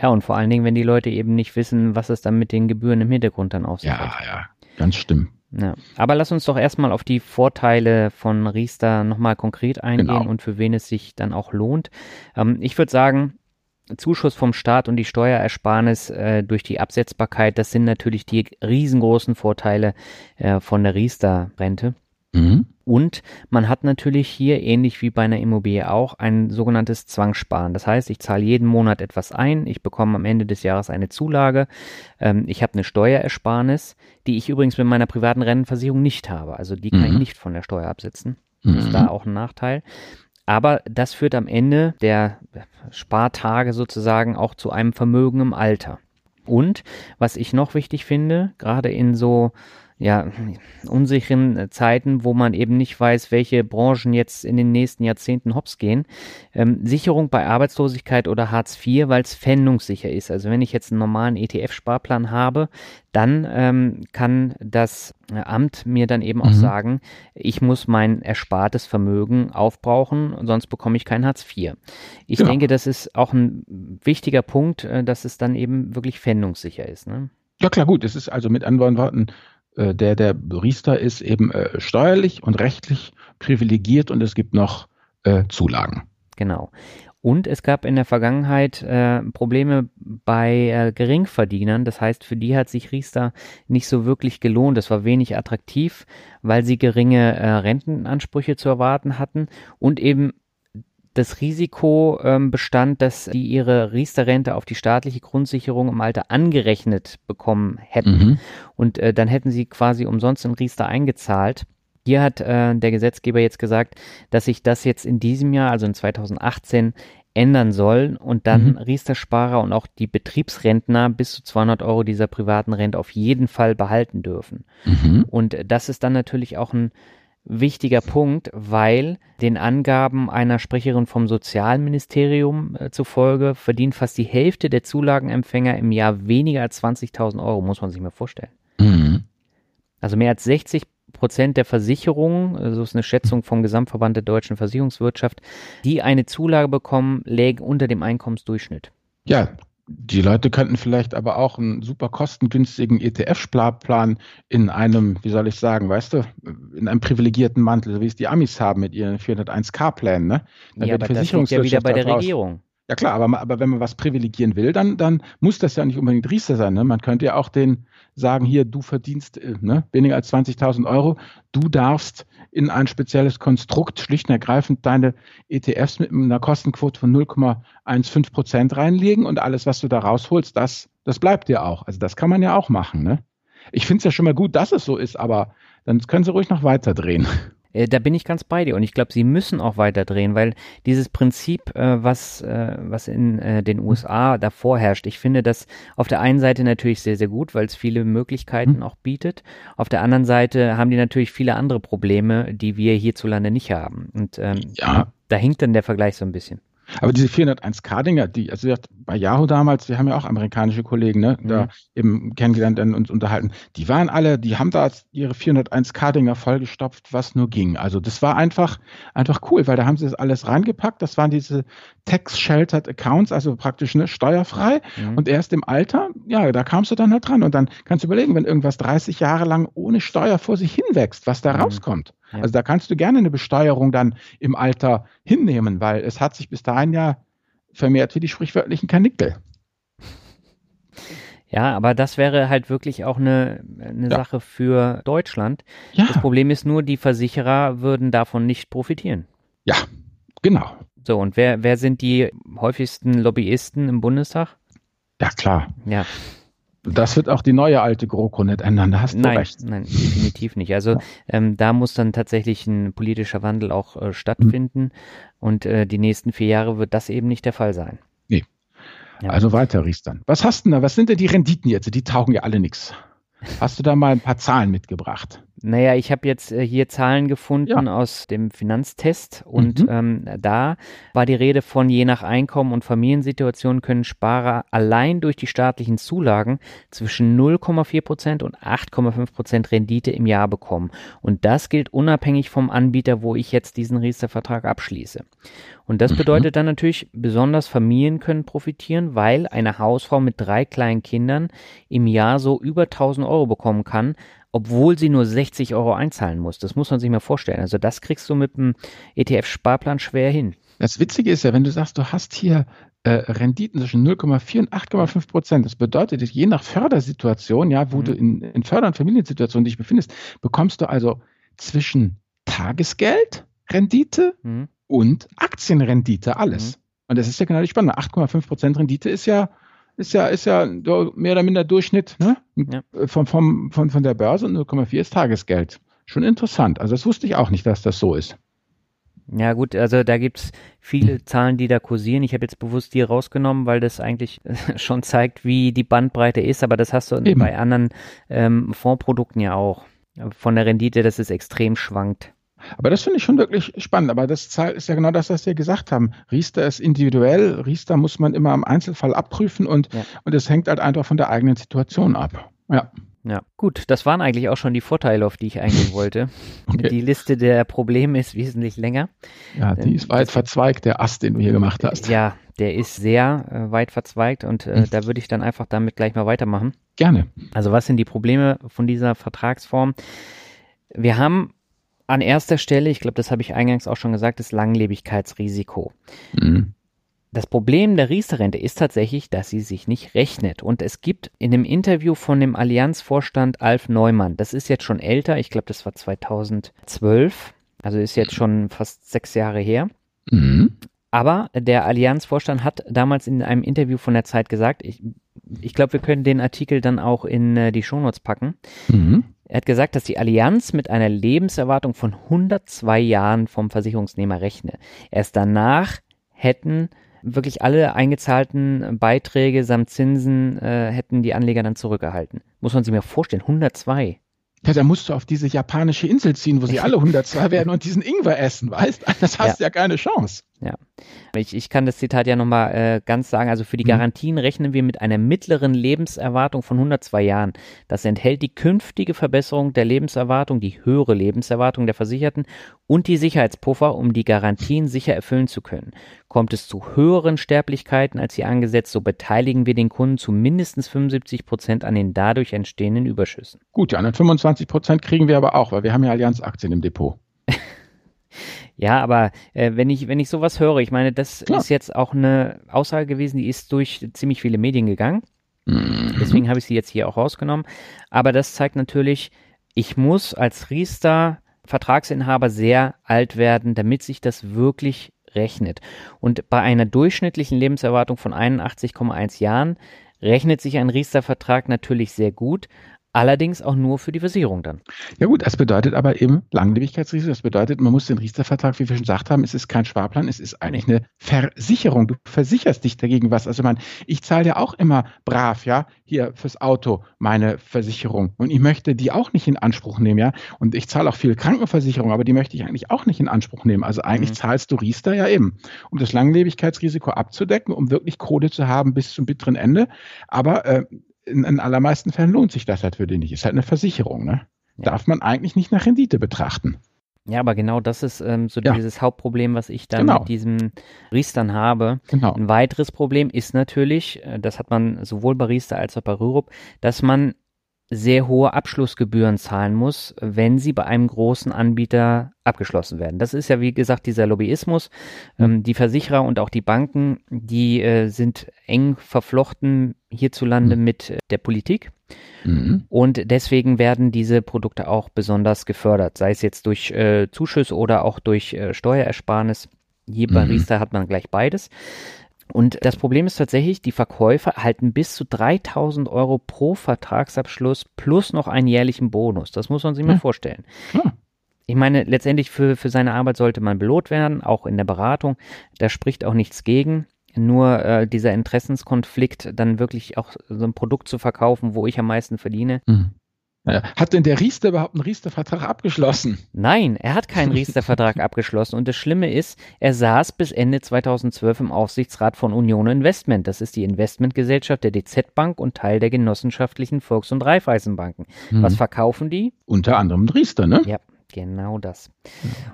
Ja, und vor allen Dingen, wenn die Leute eben nicht wissen, was es dann mit den Gebühren im Hintergrund dann auf sich ja, hat. Ja, ja, ganz stimmt. Ja. Aber lass uns doch erstmal auf die Vorteile von Riester nochmal konkret eingehen genau. und für wen es sich dann auch lohnt. Ähm, ich würde sagen, Zuschuss vom Staat und die Steuerersparnis äh, durch die Absetzbarkeit, das sind natürlich die riesengroßen Vorteile äh, von der Riester-Rente. Mhm. Und man hat natürlich hier, ähnlich wie bei einer Immobilie auch, ein sogenanntes Zwangssparen. Das heißt, ich zahle jeden Monat etwas ein, ich bekomme am Ende des Jahres eine Zulage, ähm, ich habe eine Steuerersparnis, die ich übrigens mit meiner privaten Rentenversicherung nicht habe. Also die kann mhm. ich nicht von der Steuer absetzen. Das mhm. ist da auch ein Nachteil. Aber das führt am Ende der Spartage sozusagen auch zu einem Vermögen im Alter. Und was ich noch wichtig finde, gerade in so ja, unsicheren äh, Zeiten, wo man eben nicht weiß, welche Branchen jetzt in den nächsten Jahrzehnten hops gehen. Ähm, Sicherung bei Arbeitslosigkeit oder Hartz IV, weil es fändungssicher ist. Also wenn ich jetzt einen normalen ETF-Sparplan habe, dann ähm, kann das äh, Amt mir dann eben auch mhm. sagen, ich muss mein erspartes Vermögen aufbrauchen, sonst bekomme ich kein Hartz IV. Ich ja. denke, das ist auch ein wichtiger Punkt, äh, dass es dann eben wirklich fändungssicher ist. Ne? Ja klar, gut. Es ist also mit anderen Worten der der Riester ist eben äh, steuerlich und rechtlich privilegiert und es gibt noch äh, Zulagen. Genau. Und es gab in der Vergangenheit äh, Probleme bei äh, Geringverdienern. Das heißt, für die hat sich Riester nicht so wirklich gelohnt. Das war wenig attraktiv, weil sie geringe äh, Rentenansprüche zu erwarten hatten und eben das Risiko ähm, bestand, dass die ihre Riester-Rente auf die staatliche Grundsicherung im Alter angerechnet bekommen hätten. Mhm. Und äh, dann hätten sie quasi umsonst in Riester eingezahlt. Hier hat äh, der Gesetzgeber jetzt gesagt, dass sich das jetzt in diesem Jahr, also in 2018, ändern soll und dann mhm. Riester-Sparer und auch die Betriebsrentner bis zu 200 Euro dieser privaten Rente auf jeden Fall behalten dürfen. Mhm. Und das ist dann natürlich auch ein wichtiger Punkt, weil den Angaben einer Sprecherin vom Sozialministerium äh, zufolge verdient fast die Hälfte der Zulagenempfänger im Jahr weniger als 20.000 Euro, muss man sich mal vorstellen. Mhm. Also mehr als 60 Prozent der Versicherungen, so ist eine Schätzung vom Gesamtverband der deutschen Versicherungswirtschaft, die eine Zulage bekommen, lägen unter dem Einkommensdurchschnitt. Ja, die Leute könnten vielleicht aber auch einen super kostengünstigen ETF-Sparplan in einem, wie soll ich sagen, weißt du, in einem privilegierten Mantel, so wie es die Amis haben mit ihren 401k-Plänen, ne? Dann ja, aber das liegt ja wieder bei der Regierung. Ja klar, aber, aber wenn man was privilegieren will, dann, dann muss das ja nicht unbedingt Riester sein. Ne? Man könnte ja auch den sagen, hier, du verdienst äh, ne, weniger als 20.000 Euro, du darfst in ein spezielles Konstrukt schlicht und ergreifend deine ETFs mit einer Kostenquote von 0,15 Prozent reinlegen und alles, was du da rausholst, das, das bleibt dir auch. Also das kann man ja auch machen. Ne? Ich finde es ja schon mal gut, dass es so ist, aber dann können sie ruhig noch weiter drehen. Äh, da bin ich ganz bei dir und ich glaube, sie müssen auch weiter drehen, weil dieses Prinzip, äh, was, äh, was in äh, den USA davor herrscht, ich finde das auf der einen Seite natürlich sehr, sehr gut, weil es viele Möglichkeiten mhm. auch bietet. Auf der anderen Seite haben die natürlich viele andere Probleme, die wir hierzulande nicht haben. Und ähm, ja. da hinkt dann der Vergleich so ein bisschen. Aber diese 401k-Dinger, die, also bei Yahoo damals, wir haben ja auch amerikanische Kollegen, ne, mhm. da eben kennengelernt und uns unterhalten, die waren alle, die haben da ihre 401k-Dinger vollgestopft, was nur ging. Also das war einfach, einfach cool, weil da haben sie das alles reingepackt. Das waren diese Tax-Sheltered Accounts, also praktisch ne, steuerfrei. Mhm. Und erst im Alter, ja, da kamst du dann halt dran. Und dann kannst du überlegen, wenn irgendwas 30 Jahre lang ohne Steuer vor sich hinwächst, was da mhm. rauskommt. Ja. Also da kannst du gerne eine Besteuerung dann im Alter hinnehmen, weil es hat sich bis dahin ja vermehrt wie die sprichwörtlichen Kanickel. Ja, aber das wäre halt wirklich auch eine, eine ja. Sache für Deutschland. Ja. Das Problem ist nur, die Versicherer würden davon nicht profitieren. Ja, genau. So, und wer, wer sind die häufigsten Lobbyisten im Bundestag? Ja, klar. Ja. Das wird auch die neue alte GroKo nicht ändern, da hast du nein, recht. Nein, definitiv nicht. Also ähm, da muss dann tatsächlich ein politischer Wandel auch äh, stattfinden mhm. und äh, die nächsten vier Jahre wird das eben nicht der Fall sein. Nee. Ja. Also weiter, Riestern. Was hast du denn da? Was sind denn die Renditen jetzt? Die taugen ja alle nichts. Hast du da mal ein paar Zahlen mitgebracht? Naja, ich habe jetzt äh, hier Zahlen gefunden ja. aus dem Finanztest und mhm. ähm, da war die Rede von je nach Einkommen und Familiensituation können Sparer allein durch die staatlichen Zulagen zwischen 0,4 Prozent und 8,5 Prozent Rendite im Jahr bekommen. Und das gilt unabhängig vom Anbieter, wo ich jetzt diesen Riester-Vertrag abschließe. Und das mhm. bedeutet dann natürlich, besonders Familien können profitieren, weil eine Hausfrau mit drei kleinen Kindern im Jahr so über 1000 Euro bekommen kann, obwohl sie nur 60 Euro einzahlen muss. Das muss man sich mal vorstellen. Also das kriegst du mit einem ETF-Sparplan schwer hin. Das Witzige ist ja, wenn du sagst, du hast hier äh, Renditen zwischen 0,4 und 8,5 Prozent. Das bedeutet, je nach Fördersituation, ja, wo mhm. du in, in Förder- und Familiensituationen dich befindest, bekommst du also zwischen Tagesgeldrendite mhm. und Aktienrendite alles. Mhm. Und das ist ja genau die Spannende. 8,5 Prozent Rendite ist ja ist ja, ist ja mehr oder minder Durchschnitt ne? Ja. Von, vom, von, von der Börse und 0,4 ist Tagesgeld. Schon interessant. Also das wusste ich auch nicht, dass das so ist. Ja gut, also da gibt es viele Zahlen, die da kursieren. Ich habe jetzt bewusst die rausgenommen, weil das eigentlich schon zeigt, wie die Bandbreite ist, aber das hast du Eben. bei anderen ähm, Fondsprodukten ja auch. Von der Rendite, dass es extrem schwankt. Aber das finde ich schon wirklich spannend. Aber das ist ja genau das, was wir gesagt haben. Riester ist individuell. Riester muss man immer im Einzelfall abprüfen und, ja. und es hängt halt einfach von der eigenen Situation ab. Ja. Ja, gut, das waren eigentlich auch schon die Vorteile, auf die ich eingehen wollte. Okay. Die Liste der Probleme ist wesentlich länger. Ja, die ist weit verzweigt, der Ast, den du hier gemacht hast. Ja, der ist sehr äh, weit verzweigt und äh, mhm. da würde ich dann einfach damit gleich mal weitermachen. Gerne. Also was sind die Probleme von dieser Vertragsform? Wir haben an erster Stelle, ich glaube, das habe ich eingangs auch schon gesagt, das Langlebigkeitsrisiko. Mhm. Das Problem der Riester-Rente ist tatsächlich, dass sie sich nicht rechnet. Und es gibt in dem Interview von dem Allianzvorstand Alf Neumann, das ist jetzt schon älter, ich glaube, das war 2012, also ist jetzt schon fast sechs Jahre her. Mhm. Aber der Allianzvorstand hat damals in einem Interview von der Zeit gesagt, ich, ich glaube, wir können den Artikel dann auch in äh, die Shownotes packen. Mhm. Er hat gesagt, dass die Allianz mit einer Lebenserwartung von 102 Jahren vom Versicherungsnehmer rechne. Erst danach hätten wirklich alle eingezahlten Beiträge samt Zinsen äh, hätten die Anleger dann zurückerhalten. Muss man sich mal vorstellen, 102. Ja, da musst du auf diese japanische Insel ziehen, wo sie alle 102 werden und diesen Ingwer essen, weißt? Das hast ja. ja keine Chance. Ja. Ich, ich kann das Zitat ja nochmal äh, ganz sagen. Also für die mhm. Garantien rechnen wir mit einer mittleren Lebenserwartung von 102 Jahren. Das enthält die künftige Verbesserung der Lebenserwartung, die höhere Lebenserwartung der Versicherten und die Sicherheitspuffer, um die Garantien sicher erfüllen zu können. Kommt es zu höheren Sterblichkeiten als hier angesetzt, so beteiligen wir den Kunden zu mindestens 75 Prozent an den dadurch entstehenden Überschüssen. Gut, die anderen 25 Prozent kriegen wir aber auch, weil wir haben ja Allianz-Aktien im Depot. Ja, aber äh, wenn ich wenn ich sowas höre, ich meine, das Klar. ist jetzt auch eine Aussage gewesen, die ist durch ziemlich viele Medien gegangen. Mhm. Deswegen habe ich sie jetzt hier auch rausgenommen. Aber das zeigt natürlich, ich muss als Riester Vertragsinhaber sehr alt werden, damit sich das wirklich rechnet. Und bei einer durchschnittlichen Lebenserwartung von 81,1 Jahren rechnet sich ein Riester-Vertrag natürlich sehr gut, Allerdings auch nur für die Versicherung dann. Ja gut, das bedeutet aber eben Langlebigkeitsrisiko. Das bedeutet, man muss den Riester-Vertrag, wie wir schon gesagt haben, es ist kein Sparplan, es ist eigentlich eine Versicherung. Du versicherst dich dagegen was. Also man, ich zahle ja auch immer brav, ja, hier fürs Auto meine Versicherung. Und ich möchte die auch nicht in Anspruch nehmen, ja. Und ich zahle auch viel Krankenversicherung, aber die möchte ich eigentlich auch nicht in Anspruch nehmen. Also eigentlich mhm. zahlst du Riester ja eben, um das Langlebigkeitsrisiko abzudecken, um wirklich Kohle zu haben bis zum bitteren Ende. Aber äh, in, in allermeisten Fällen lohnt sich das halt für den nicht. Ist halt eine Versicherung, ne? Ja. Darf man eigentlich nicht nach Rendite betrachten. Ja, aber genau das ist ähm, so ja. dieses Hauptproblem, was ich dann genau. mit diesem Riestern habe. Genau. Ein weiteres Problem ist natürlich, äh, das hat man sowohl bei Riester als auch bei Rürup, dass man sehr hohe Abschlussgebühren zahlen muss, wenn sie bei einem großen Anbieter abgeschlossen werden. Das ist ja, wie gesagt, dieser Lobbyismus. Mhm. Ähm, die Versicherer und auch die Banken, die äh, sind eng verflochten hierzulande mhm. mit äh, der Politik. Mhm. Und deswegen werden diese Produkte auch besonders gefördert, sei es jetzt durch äh, Zuschüsse oder auch durch äh, Steuerersparnis. Bei mhm. Riester hat man gleich beides. Und das Problem ist tatsächlich, die Verkäufer erhalten bis zu 3000 Euro pro Vertragsabschluss plus noch einen jährlichen Bonus. Das muss man sich mal hm. vorstellen. Hm. Ich meine, letztendlich für, für seine Arbeit sollte man belohnt werden, auch in der Beratung. Da spricht auch nichts gegen. Nur äh, dieser Interessenskonflikt, dann wirklich auch so ein Produkt zu verkaufen, wo ich am meisten verdiene, hm. Hat denn der Riester überhaupt einen Riester-Vertrag abgeschlossen? Nein, er hat keinen Riester-Vertrag abgeschlossen. Und das Schlimme ist, er saß bis Ende 2012 im Aufsichtsrat von Union Investment. Das ist die Investmentgesellschaft der DZ Bank und Teil der genossenschaftlichen Volks- und Raiffeisenbanken. Mhm. Was verkaufen die? Unter anderem Riester, ne? Ja. Genau das.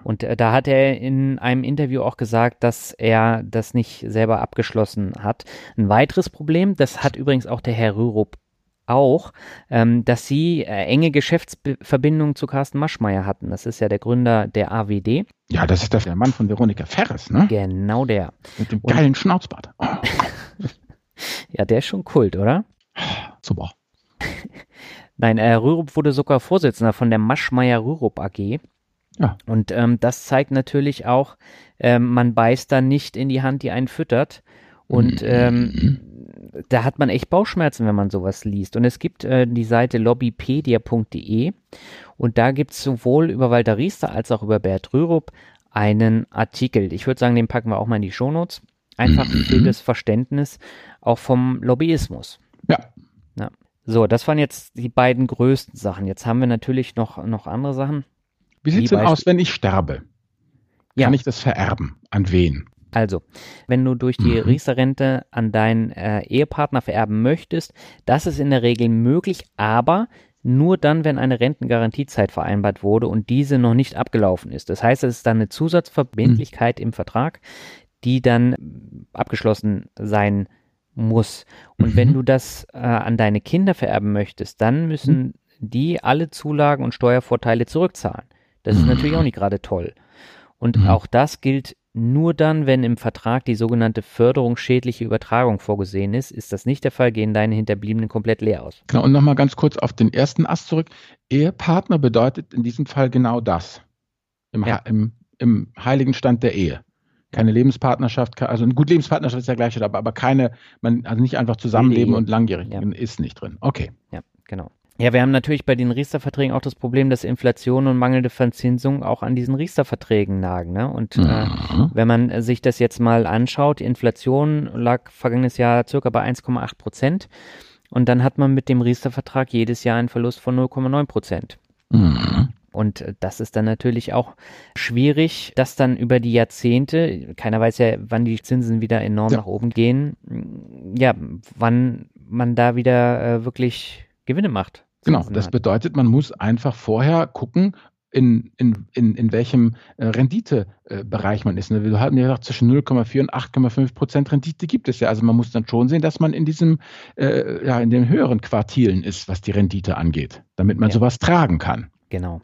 Und äh, da hat er in einem Interview auch gesagt, dass er das nicht selber abgeschlossen hat. Ein weiteres Problem, das hat übrigens auch der Herr Rürup auch, ähm, dass sie äh, enge Geschäftsverbindungen zu Carsten Maschmeyer hatten. Das ist ja der Gründer der AWD. Ja, das ist der Mann von Veronika Ferres, ne? Genau der. Mit dem geilen Und, Schnauzbart. Oh. ja, der ist schon Kult, oder? Super. Nein, äh, Rürup wurde sogar Vorsitzender von der Maschmeyer Rürup AG. Ja. Und ähm, das zeigt natürlich auch, ähm, man beißt da nicht in die Hand, die einen füttert. Und ähm, da hat man echt Bauchschmerzen, wenn man sowas liest. Und es gibt äh, die Seite lobbypedia.de und da gibt es sowohl über Walter Riester als auch über Bert Rürup einen Artikel. Ich würde sagen, den packen wir auch mal in die Shownotes. Einfach für das Verständnis auch vom Lobbyismus. Ja. ja. So, das waren jetzt die beiden größten Sachen. Jetzt haben wir natürlich noch, noch andere Sachen. Wie sieht es denn aus, wenn ich sterbe? Ja. Kann ich das vererben? An wen? Also, wenn du durch die mhm. Riester-Rente an deinen äh, Ehepartner vererben möchtest, das ist in der Regel möglich, aber nur dann, wenn eine Rentengarantiezeit vereinbart wurde und diese noch nicht abgelaufen ist. Das heißt, es ist dann eine Zusatzverbindlichkeit mhm. im Vertrag, die dann abgeschlossen sein muss. Und mhm. wenn du das äh, an deine Kinder vererben möchtest, dann müssen mhm. die alle Zulagen und Steuervorteile zurückzahlen. Das ist natürlich auch nicht gerade toll. Und mhm. auch das gilt nur dann, wenn im Vertrag die sogenannte Förderung schädliche Übertragung vorgesehen ist. Ist das nicht der Fall, gehen deine Hinterbliebenen komplett leer aus. Genau, und nochmal ganz kurz auf den ersten Ast zurück. Ehepartner bedeutet in diesem Fall genau das. Im, ja. im, im heiligen Stand der Ehe keine Lebenspartnerschaft, also eine gute Lebenspartnerschaft ist ja gleich, aber, aber keine, man, also nicht einfach zusammenleben und langjährig ja. ist nicht drin. Okay. Ja, genau. Ja, wir haben natürlich bei den Riester-Verträgen auch das Problem, dass Inflation und mangelnde Verzinsung auch an diesen Riester-Verträgen nagen. Ne? Und äh, mhm. wenn man sich das jetzt mal anschaut, Inflation lag vergangenes Jahr circa bei 1,8 Prozent. Und dann hat man mit dem Riester-Vertrag jedes Jahr einen Verlust von 0,9 Prozent. Mhm. Und äh, das ist dann natürlich auch schwierig, dass dann über die Jahrzehnte, keiner weiß ja, wann die Zinsen wieder enorm ja. nach oben gehen, ja, wann man da wieder äh, wirklich Gewinne macht. Genau, das hat. bedeutet, man muss einfach vorher gucken, in, in, in, in welchem äh, Renditebereich äh, man ist. Ne? Wir hatten ja gesagt, zwischen 0,4 und 8,5 Prozent Rendite gibt es ja. Also man muss dann schon sehen, dass man in diesem, äh, ja, in den höheren Quartilen ist, was die Rendite angeht, damit man ja. sowas tragen kann. Genau.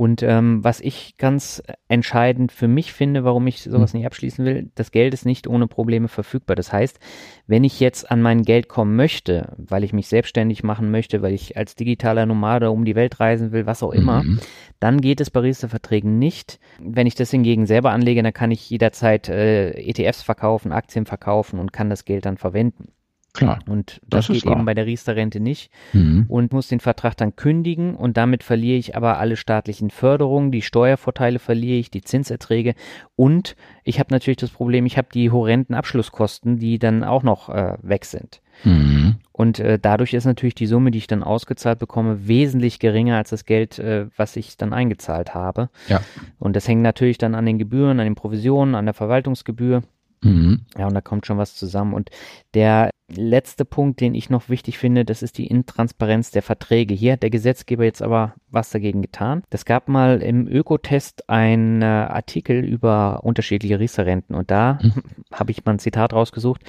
Und ähm, was ich ganz entscheidend für mich finde, warum ich sowas hm. nicht abschließen will, das Geld ist nicht ohne Probleme verfügbar. Das heißt, wenn ich jetzt an mein Geld kommen möchte, weil ich mich selbstständig machen möchte, weil ich als digitaler Nomade um die Welt reisen will, was auch immer, mhm. dann geht es bei Riester-Verträgen nicht. Wenn ich das hingegen selber anlege, dann kann ich jederzeit äh, ETFs verkaufen, Aktien verkaufen und kann das Geld dann verwenden. Klar. Und das, das geht eben bei der Riester-Rente nicht. Mhm. Und muss den Vertrag dann kündigen und damit verliere ich aber alle staatlichen Förderungen, die Steuervorteile verliere ich, die Zinserträge und ich habe natürlich das Problem, ich habe die horrenden Abschlusskosten, die dann auch noch äh, weg sind. Mhm. Und äh, dadurch ist natürlich die Summe, die ich dann ausgezahlt bekomme, wesentlich geringer als das Geld, äh, was ich dann eingezahlt habe. Ja. Und das hängt natürlich dann an den Gebühren, an den Provisionen, an der Verwaltungsgebühr. Mhm. Ja, und da kommt schon was zusammen. Und der letzte Punkt, den ich noch wichtig finde, das ist die Intransparenz der Verträge. Hier hat der Gesetzgeber jetzt aber was dagegen getan. Es gab mal im Ökotest einen äh, Artikel über unterschiedliche Riester-Renten und da mhm. habe ich mal ein Zitat rausgesucht.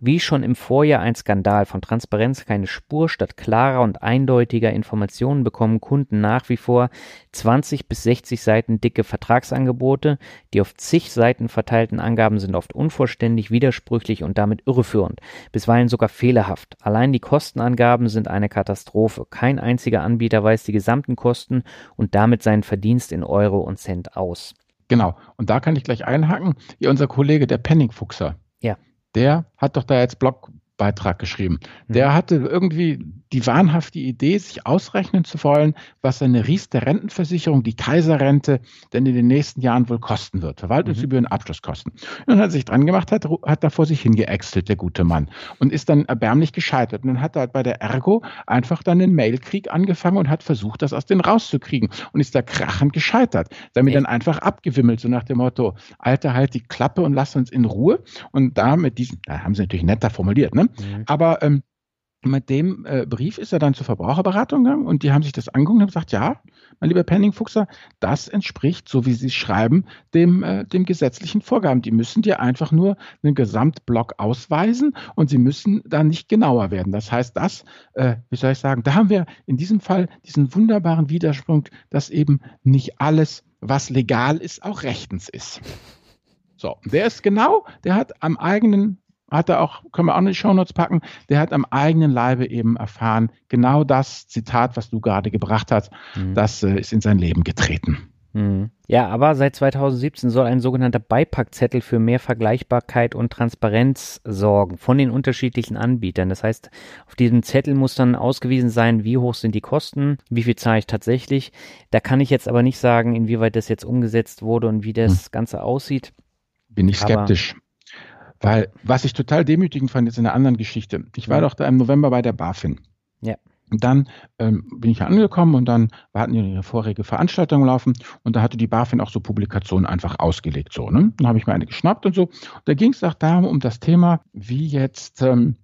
Wie schon im Vorjahr ein Skandal von Transparenz keine Spur statt klarer und eindeutiger Informationen bekommen Kunden nach wie vor 20 bis 60 Seiten dicke Vertragsangebote. Die auf zig Seiten verteilten Angaben sind oft unvollständig, widersprüchlich und damit irreführend. Bisweilen Teilen sogar fehlerhaft. Allein die Kostenangaben sind eine Katastrophe. Kein einziger Anbieter weist die gesamten Kosten und damit seinen Verdienst in Euro und Cent aus. Genau. Und da kann ich gleich einhaken. Hier unser Kollege, der Penningfuchser. Ja. Der hat doch da jetzt Blog, Beitrag geschrieben. Der mhm. hatte irgendwie die wahnhafte Idee, sich ausrechnen zu wollen, was eine Riester Rentenversicherung, die Kaiserrente, denn in den nächsten Jahren wohl kosten wird. Verwaltungsgebühren, mhm. Abschlusskosten. Und dann hat er sich dran gemacht, hat, hat da vor sich hingeäxtelt, der gute Mann. Und ist dann erbärmlich gescheitert. Und dann hat er halt bei der Ergo einfach dann einen Mailkrieg angefangen und hat versucht, das aus denen rauszukriegen. Und ist da krachend gescheitert. Damit dann einfach abgewimmelt, so nach dem Motto, Alter, halt die Klappe und lass uns in Ruhe. Und da mit diesem, da haben sie natürlich netter formuliert, ne? Mhm. Aber ähm, mit dem äh, Brief ist er dann zur Verbraucherberatung gegangen und die haben sich das angeguckt und gesagt, ja, mein lieber Penningfuchser, das entspricht, so wie Sie schreiben, dem, äh, dem gesetzlichen Vorgaben. Die müssen dir einfach nur einen Gesamtblock ausweisen und sie müssen da nicht genauer werden. Das heißt, das, äh, wie soll ich sagen, da haben wir in diesem Fall diesen wunderbaren Widersprung, dass eben nicht alles, was legal ist, auch rechtens ist. So, der ist genau, der hat am eigenen hat er auch, können wir auch in die Shownotes packen, der hat am eigenen Leibe eben erfahren, genau das Zitat, was du gerade gebracht hast, mhm. das äh, ist in sein Leben getreten. Mhm. Ja, aber seit 2017 soll ein sogenannter Beipackzettel für mehr Vergleichbarkeit und Transparenz sorgen von den unterschiedlichen Anbietern. Das heißt, auf diesem Zettel muss dann ausgewiesen sein, wie hoch sind die Kosten, wie viel zahle ich tatsächlich. Da kann ich jetzt aber nicht sagen, inwieweit das jetzt umgesetzt wurde und wie das hm. Ganze aussieht. Bin ich skeptisch. Aber weil, was ich total demütigend fand, ist in einer anderen Geschichte. Ich war ja. doch da im November bei der BaFin. Ja. Und dann ähm, bin ich angekommen und dann hatten die eine vorherige Veranstaltung laufen und da hatte die BaFin auch so Publikationen einfach ausgelegt. So, ne? Dann habe ich mir eine geschnappt und so. Und da ging es auch darum, um das Thema, wie jetzt, ähm,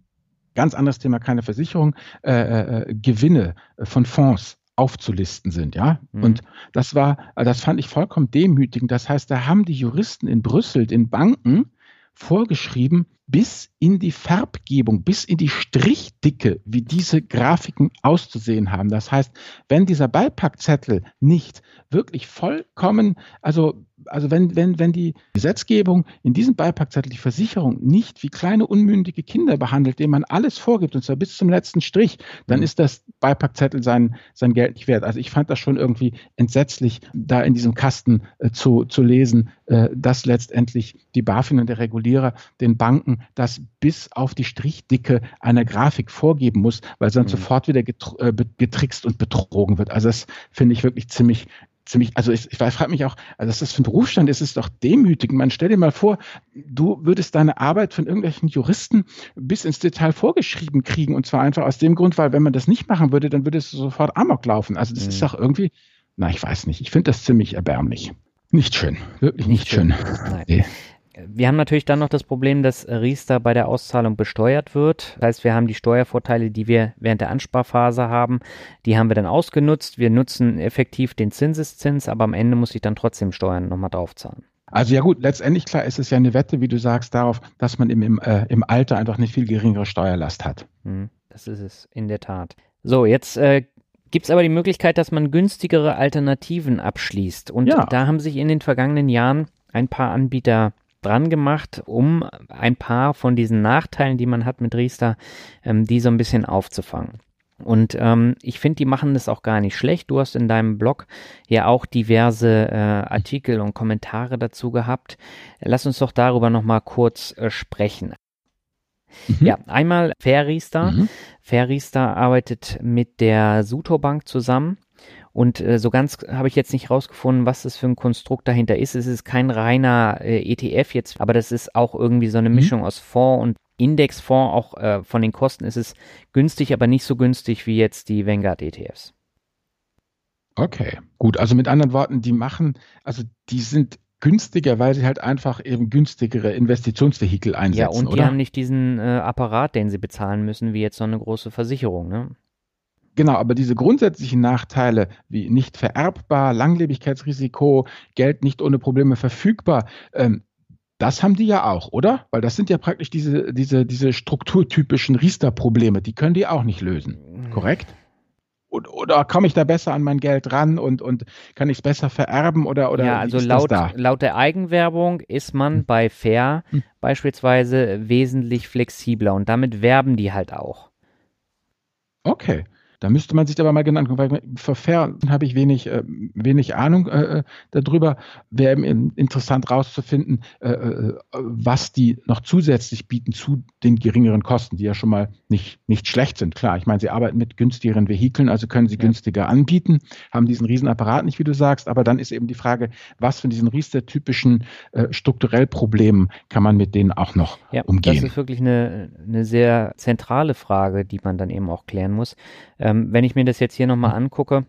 ganz anderes Thema, keine Versicherung, äh, äh, Gewinne von Fonds aufzulisten sind, ja. Mhm. Und das war, das fand ich vollkommen demütigend. Das heißt, da haben die Juristen in Brüssel, den Banken, vorgeschrieben bis in die Farbgebung, bis in die Strichdicke, wie diese Grafiken auszusehen haben. Das heißt, wenn dieser Beipackzettel nicht wirklich vollkommen, also also wenn, wenn, wenn die Gesetzgebung in diesem Beipackzettel die Versicherung nicht wie kleine unmündige Kinder behandelt, denen man alles vorgibt, und zwar bis zum letzten Strich, dann mhm. ist das Beipackzettel sein, sein Geld nicht wert. Also ich fand das schon irgendwie entsetzlich, da in diesem Kasten äh, zu, zu lesen, äh, dass letztendlich die BaFin und der Regulierer den Banken das bis auf die Strichdicke einer Grafik vorgeben muss, weil sonst mhm. sofort wieder äh, getrickst und betrogen wird. Also das finde ich wirklich ziemlich, ziemlich, also ich, ich frage mich auch, also was das für ein Berufsstand ist, ist doch demütigend. Man stell dir mal vor, du würdest deine Arbeit von irgendwelchen Juristen bis ins Detail vorgeschrieben kriegen und zwar einfach aus dem Grund, weil wenn man das nicht machen würde, dann würde es sofort Amok laufen. Also das mhm. ist doch irgendwie, na, ich weiß nicht, ich finde das ziemlich erbärmlich. Nicht schön, wirklich nicht, nicht schön. schön. Nee. Wir haben natürlich dann noch das Problem, dass Riester bei der Auszahlung besteuert wird. Das heißt, wir haben die Steuervorteile, die wir während der Ansparphase haben, die haben wir dann ausgenutzt. Wir nutzen effektiv den Zinseszins, aber am Ende muss ich dann trotzdem Steuern nochmal draufzahlen. Also ja gut, letztendlich klar ist es ja eine Wette, wie du sagst, darauf, dass man im, im, äh, im Alter einfach nicht viel geringere Steuerlast hat. Hm, das ist es, in der Tat. So, jetzt äh, gibt es aber die Möglichkeit, dass man günstigere Alternativen abschließt. Und ja. da haben sich in den vergangenen Jahren ein paar Anbieter dran gemacht, um ein paar von diesen Nachteilen, die man hat mit Riester, ähm, die so ein bisschen aufzufangen. Und ähm, ich finde, die machen das auch gar nicht schlecht. Du hast in deinem Blog ja auch diverse äh, Artikel und Kommentare dazu gehabt. Lass uns doch darüber nochmal kurz äh, sprechen. Mhm. Ja, einmal Fairriester. Mhm. Fairriester arbeitet mit der Suto Bank zusammen und äh, so ganz habe ich jetzt nicht rausgefunden, was das für ein Konstrukt dahinter ist. Es ist kein reiner äh, ETF jetzt, aber das ist auch irgendwie so eine mhm. Mischung aus Fonds und Indexfonds. Auch äh, von den Kosten ist es günstig, aber nicht so günstig wie jetzt die Vanguard ETFs. Okay, gut. Also mit anderen Worten, die machen, also die sind günstiger, weil sie halt einfach eben günstigere Investitionsvehikel einsetzen. Ja, und die oder? haben nicht diesen äh, Apparat, den sie bezahlen müssen, wie jetzt so eine große Versicherung, ne? Genau, aber diese grundsätzlichen Nachteile wie nicht vererbbar, Langlebigkeitsrisiko, Geld nicht ohne Probleme verfügbar, ähm, das haben die ja auch, oder? Weil das sind ja praktisch diese, diese, diese strukturtypischen Riester-Probleme, die können die auch nicht lösen, korrekt? Oder, oder komme ich da besser an mein Geld ran und, und kann ich es besser vererben oder, oder Ja, also laut, laut der Eigenwerbung ist man hm. bei Fair hm. beispielsweise wesentlich flexibler und damit werben die halt auch. Okay. Da müsste man sich aber mal genannt weil für Fair habe ich wenig, äh, wenig Ahnung äh, äh darüber. Wäre interessant rauszufinden, äh, äh, was die noch zusätzlich bieten zu den geringeren Kosten, die ja schon mal nicht, nicht schlecht sind. Klar, ich meine, sie arbeiten mit günstigeren Vehikeln, also können sie ja. günstiger anbieten, haben diesen Riesenapparat nicht, wie du sagst, aber dann ist eben die Frage, was von diesen Riester-typischen äh, strukturell Problemen kann man mit denen auch noch ja, umgehen? Das ist wirklich eine, eine sehr zentrale Frage, die man dann eben auch klären muss. Ähm, wenn ich mir das jetzt hier nochmal angucke,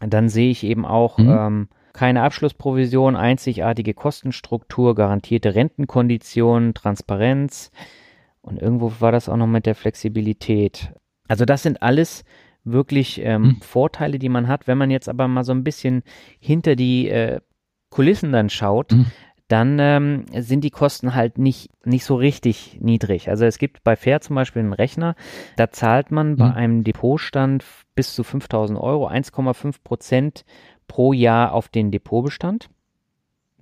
dann sehe ich eben auch mhm. ähm, keine Abschlussprovision, einzigartige Kostenstruktur, garantierte Rentenkonditionen, Transparenz. Und irgendwo war das auch noch mit der Flexibilität. Also das sind alles wirklich ähm, hm. Vorteile, die man hat. Wenn man jetzt aber mal so ein bisschen hinter die äh, Kulissen dann schaut, hm. Dann ähm, sind die Kosten halt nicht, nicht so richtig niedrig. Also es gibt bei Fair zum Beispiel einen Rechner, da zahlt man bei einem Depotstand bis zu 5000 Euro 1,5 Prozent pro Jahr auf den Depotbestand.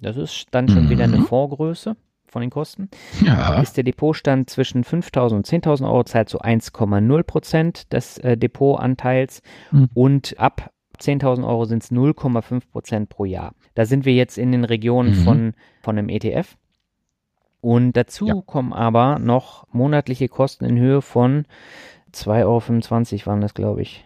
Das ist dann schon mhm. wieder eine mhm. Vorgröße von den Kosten. Ja. Ist der Depotstand zwischen 5.000 und 10.000 Euro, zahlt so 1,0 Prozent des äh, Depotanteils mhm. und ab 10.000 Euro sind es 0,5 Prozent pro Jahr. Da sind wir jetzt in den Regionen mhm. von, von einem ETF. Und dazu ja. kommen aber noch monatliche Kosten in Höhe von 2,25 Euro waren das, glaube ich.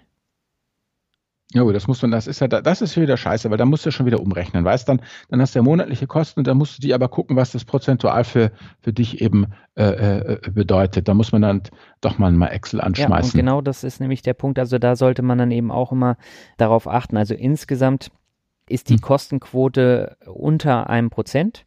Ja, das muss man, das ist ja, das ist wieder scheiße, weil da musst du schon wieder umrechnen, weißt dann, dann hast du ja monatliche Kosten und dann musst du die aber gucken, was das prozentual für, für dich eben äh, äh, bedeutet. Da muss man dann doch mal mal Excel anschmeißen. Ja, und genau das ist nämlich der Punkt. Also da sollte man dann eben auch immer darauf achten. Also insgesamt ist die hm. Kostenquote unter einem Prozent,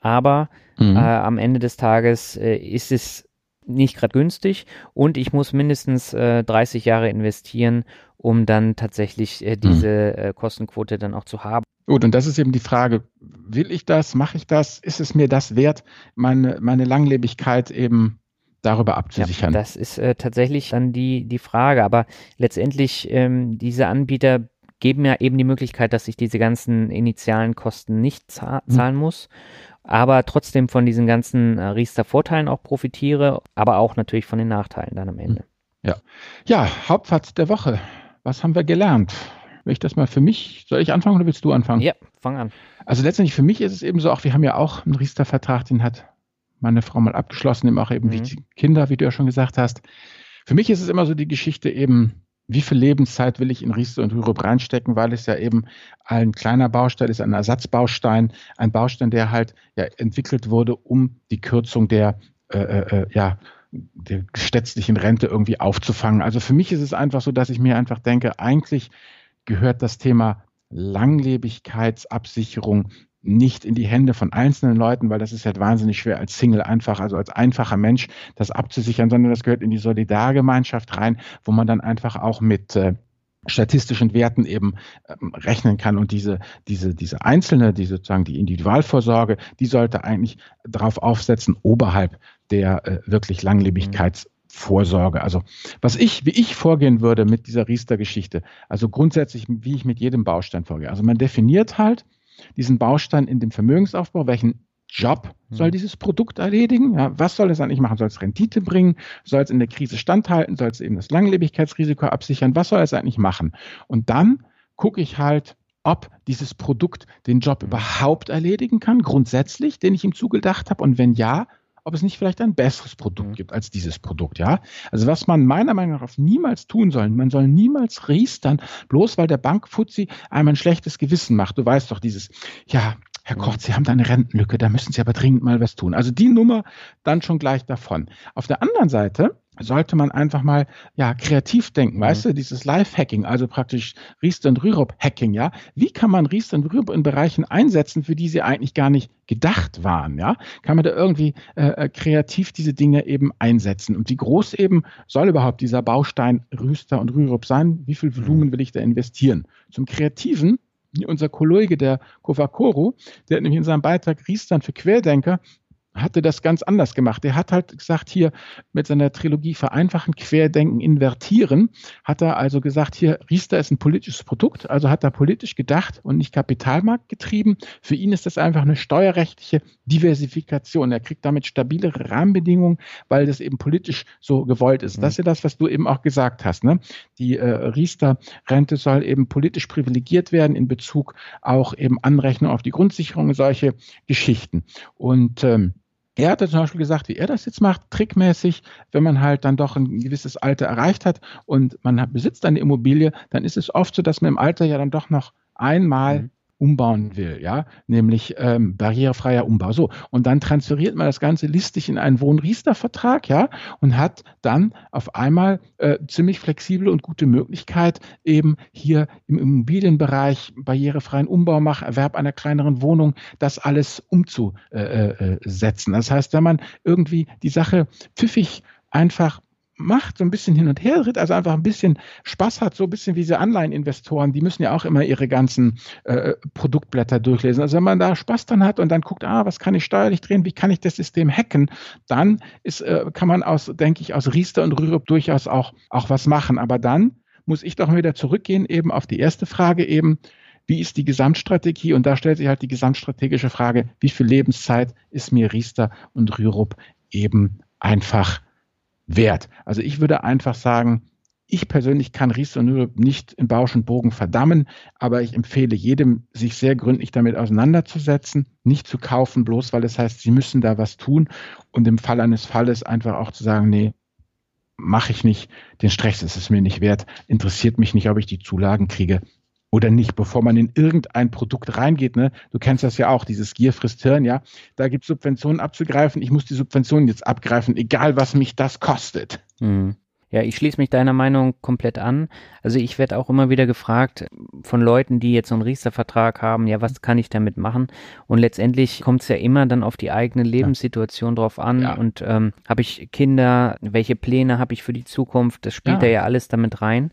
aber mhm. äh, am Ende des Tages äh, ist es nicht gerade günstig und ich muss mindestens äh, 30 Jahre investieren, um dann tatsächlich äh, diese mhm. äh, Kostenquote dann auch zu haben. Gut, und das ist eben die Frage, will ich das, mache ich das, ist es mir das wert, meine, meine Langlebigkeit eben darüber abzusichern? Ja, das ist äh, tatsächlich dann die, die Frage, aber letztendlich ähm, diese Anbieter geben ja eben die Möglichkeit, dass ich diese ganzen initialen Kosten nicht zahl mhm. zahlen muss aber trotzdem von diesen ganzen äh, Riester-Vorteilen auch profitiere, aber auch natürlich von den Nachteilen dann am Ende. Ja, ja Hauptfazit der Woche. Was haben wir gelernt? Will ich das mal für mich, soll ich anfangen oder willst du anfangen? Ja, fang an. Also letztendlich für mich ist es eben so, auch wir haben ja auch einen Riester-Vertrag, den hat meine Frau mal abgeschlossen, eben auch eben mhm. wie Kinder, wie du ja schon gesagt hast. Für mich ist es immer so die Geschichte eben, wie viel Lebenszeit will ich in Riester und Rürup reinstecken, weil es ja eben ein kleiner Baustein ist, ein Ersatzbaustein, ein Baustein, der halt ja entwickelt wurde, um die Kürzung der äh, äh, äh ja der gesetzlichen Rente irgendwie aufzufangen. Also für mich ist es einfach so, dass ich mir einfach denke, eigentlich gehört das Thema Langlebigkeitsabsicherung nicht in die Hände von einzelnen Leuten, weil das ist halt wahnsinnig schwer als Single einfach, also als einfacher Mensch das abzusichern, sondern das gehört in die Solidargemeinschaft rein, wo man dann einfach auch mit äh, statistischen Werten eben ähm, rechnen kann und diese, diese, diese einzelne, die sozusagen die Individualvorsorge, die sollte eigentlich darauf aufsetzen, oberhalb der äh, wirklich Langlebigkeits- Vorsorge. Also was ich, wie ich vorgehen würde mit dieser Riester-Geschichte, also grundsätzlich, wie ich mit jedem Baustein vorgehe. Also man definiert halt diesen Baustein in dem Vermögensaufbau, welchen Job soll mhm. dieses Produkt erledigen? Ja, was soll es eigentlich machen? Soll es Rendite bringen? Soll es in der Krise standhalten? Soll es eben das Langlebigkeitsrisiko absichern? Was soll es eigentlich machen? Und dann gucke ich halt, ob dieses Produkt den Job mhm. überhaupt erledigen kann, grundsätzlich, den ich ihm zugedacht habe. Und wenn ja, ob es nicht vielleicht ein besseres Produkt mhm. gibt als dieses Produkt, ja. Also was man meiner Meinung nach niemals tun soll, man soll niemals riestern, bloß weil der Bankfuzzi einem ein schlechtes Gewissen macht. Du weißt doch dieses, ja, Herr Koch, Sie haben da eine Rentenlücke, da müssen Sie aber dringend mal was tun. Also die Nummer dann schon gleich davon. Auf der anderen Seite sollte man einfach mal ja kreativ denken, mhm. weißt du, dieses Live-Hacking, also praktisch Riester und Rürup-Hacking, ja. Wie kann man Riester und Rürup in Bereichen einsetzen, für die sie eigentlich gar nicht gedacht waren, ja? Kann man da irgendwie äh, äh kreativ diese Dinge eben einsetzen? Und wie groß eben soll überhaupt dieser Baustein Rüster und Rürup sein? Wie viel Volumen mhm. will ich da investieren? Zum Kreativen unser Kollege, der Kovakoro, der hat nämlich in seinem Beitrag Riestern für Querdenker hatte das ganz anders gemacht. Er hat halt gesagt, hier mit seiner Trilogie Vereinfachen, Querdenken, Invertieren, hat er also gesagt, hier, Riester ist ein politisches Produkt, also hat er politisch gedacht und nicht Kapitalmarkt getrieben. Für ihn ist das einfach eine steuerrechtliche Diversifikation. Er kriegt damit stabilere Rahmenbedingungen, weil das eben politisch so gewollt ist. Das ist ja das, was du eben auch gesagt hast. Ne? Die äh, Riester-Rente soll eben politisch privilegiert werden in Bezug auch eben Anrechnung auf die Grundsicherung und solche Geschichten. Und ähm, er hatte zum Beispiel gesagt, wie er das jetzt macht, trickmäßig, wenn man halt dann doch ein gewisses Alter erreicht hat und man besitzt eine Immobilie, dann ist es oft so, dass man im Alter ja dann doch noch einmal mhm umbauen will, ja, nämlich ähm, barrierefreier Umbau. So, und dann transferiert man das Ganze listig in einen Wohnriester-Vertrag, ja, und hat dann auf einmal äh, ziemlich flexible und gute Möglichkeit, eben hier im Immobilienbereich barrierefreien Umbau mach, Erwerb einer kleineren Wohnung, das alles umzusetzen. Das heißt, wenn man irgendwie die Sache pfiffig einfach macht, so ein bisschen hin und her tritt, also einfach ein bisschen Spaß hat, so ein bisschen wie diese Anleiheninvestoren, die müssen ja auch immer ihre ganzen äh, Produktblätter durchlesen. Also wenn man da Spaß dann hat und dann guckt, ah, was kann ich steuerlich drehen, wie kann ich das System hacken, dann ist, äh, kann man aus, denke ich, aus Riester und Rürup durchaus auch, auch was machen. Aber dann muss ich doch wieder zurückgehen eben auf die erste Frage eben, wie ist die Gesamtstrategie? Und da stellt sich halt die gesamtstrategische Frage, wie viel Lebenszeit ist mir Riester und Rürup eben einfach wert? Also ich würde einfach sagen, ich persönlich kann Riester nicht in Bausch und Bogen verdammen, aber ich empfehle jedem, sich sehr gründlich damit auseinanderzusetzen, nicht zu kaufen, bloß weil es heißt, sie müssen da was tun und im Fall eines Falles einfach auch zu sagen, nee, mache ich nicht, den Stress ist es mir nicht wert, interessiert mich nicht, ob ich die Zulagen kriege oder nicht, bevor man in irgendein Produkt reingeht. Ne? Du kennst das ja auch, dieses Gier frisst Hirn, ja. Da gibt es Subventionen abzugreifen. Ich muss die Subventionen jetzt abgreifen, egal was mich das kostet. Mhm. Ja, ich schließe mich deiner Meinung komplett an. Also ich werde auch immer wieder gefragt von Leuten, die jetzt so einen Riester-Vertrag haben, ja, was kann ich damit machen? Und letztendlich kommt es ja immer dann auf die eigene Lebenssituation drauf an. Ja. Und ähm, habe ich Kinder, welche Pläne habe ich für die Zukunft? Das spielt ja. da ja alles damit rein.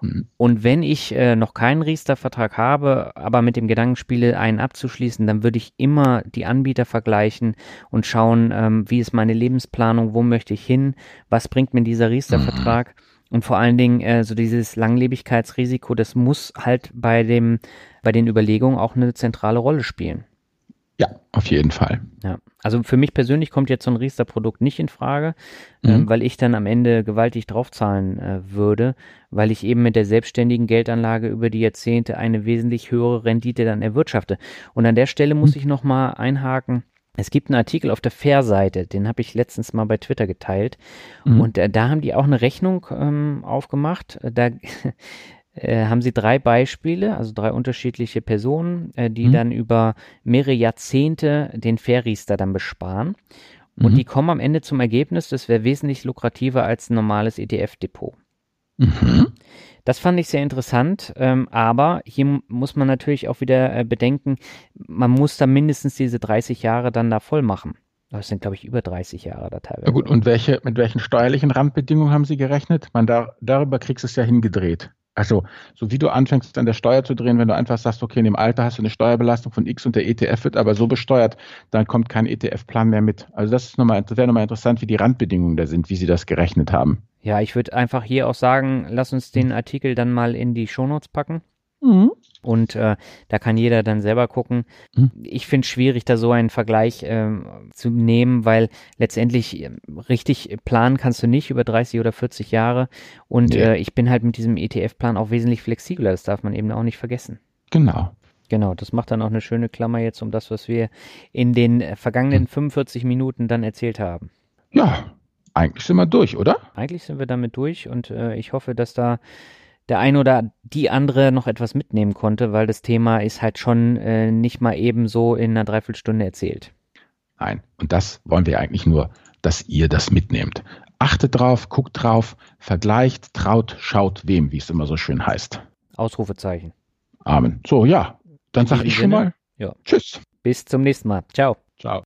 Mhm. Und wenn ich äh, noch keinen Riester-Vertrag habe, aber mit dem Gedanken spiele, einen abzuschließen, dann würde ich immer die Anbieter vergleichen und schauen, ähm, wie ist meine Lebensplanung, wo möchte ich hin, was bringt mir dieser Riester-Vertrag. Mhm. Und vor allen Dingen äh, so dieses Langlebigkeitsrisiko, das muss halt bei dem bei den Überlegungen auch eine zentrale Rolle spielen. Ja, auf jeden Fall. Ja, also für mich persönlich kommt jetzt so ein Riester-Produkt nicht in Frage, mhm. ähm, weil ich dann am Ende gewaltig draufzahlen äh, würde, weil ich eben mit der selbstständigen Geldanlage über die Jahrzehnte eine wesentlich höhere Rendite dann erwirtschafte. Und an der Stelle muss mhm. ich nochmal einhaken. Es gibt einen Artikel auf der Fair-Seite, den habe ich letztens mal bei Twitter geteilt. Mhm. Und äh, da haben die auch eine Rechnung ähm, aufgemacht. Da haben sie drei Beispiele, also drei unterschiedliche Personen, äh, die mhm. dann über mehrere Jahrzehnte den Fairriester dann besparen. Und mhm. die kommen am Ende zum Ergebnis, das wäre wesentlich lukrativer als ein normales ETF-Depot. Mhm. Das fand ich sehr interessant, ähm, aber hier muss man natürlich auch wieder äh, bedenken, man muss da mindestens diese 30 Jahre dann da voll machen. Das sind, glaube ich, über 30 Jahre da teilweise. Ja gut, und welche, mit welchen steuerlichen Randbedingungen haben Sie gerechnet? Man, da, darüber kriegst du es ja hingedreht. Also, so wie du anfängst, an der Steuer zu drehen, wenn du einfach sagst, okay, in dem Alter hast du eine Steuerbelastung von X und der ETF wird aber so besteuert, dann kommt kein ETF-Plan mehr mit. Also, das ist nochmal, das wäre nochmal interessant, wie die Randbedingungen da sind, wie sie das gerechnet haben. Ja, ich würde einfach hier auch sagen, lass uns den Artikel dann mal in die Shownotes packen. Mhm. Und äh, da kann jeder dann selber gucken. Mhm. Ich finde es schwierig, da so einen Vergleich äh, zu nehmen, weil letztendlich äh, richtig planen kannst du nicht über 30 oder 40 Jahre. Und nee. äh, ich bin halt mit diesem ETF-Plan auch wesentlich flexibler. Das darf man eben auch nicht vergessen. Genau. Genau, das macht dann auch eine schöne Klammer jetzt um das, was wir in den äh, vergangenen mhm. 45 Minuten dann erzählt haben. Ja, eigentlich sind wir durch, oder? Eigentlich sind wir damit durch und äh, ich hoffe, dass da der ein oder die andere noch etwas mitnehmen konnte, weil das Thema ist halt schon äh, nicht mal eben so in einer Dreiviertelstunde erzählt. Nein, und das wollen wir eigentlich nur, dass ihr das mitnehmt. Achtet drauf, guckt drauf, vergleicht, traut, schaut wem, wie es immer so schön heißt. Ausrufezeichen. Amen. So, ja, dann sage ich schon mal ja. Tschüss. Bis zum nächsten Mal. Ciao. Ciao.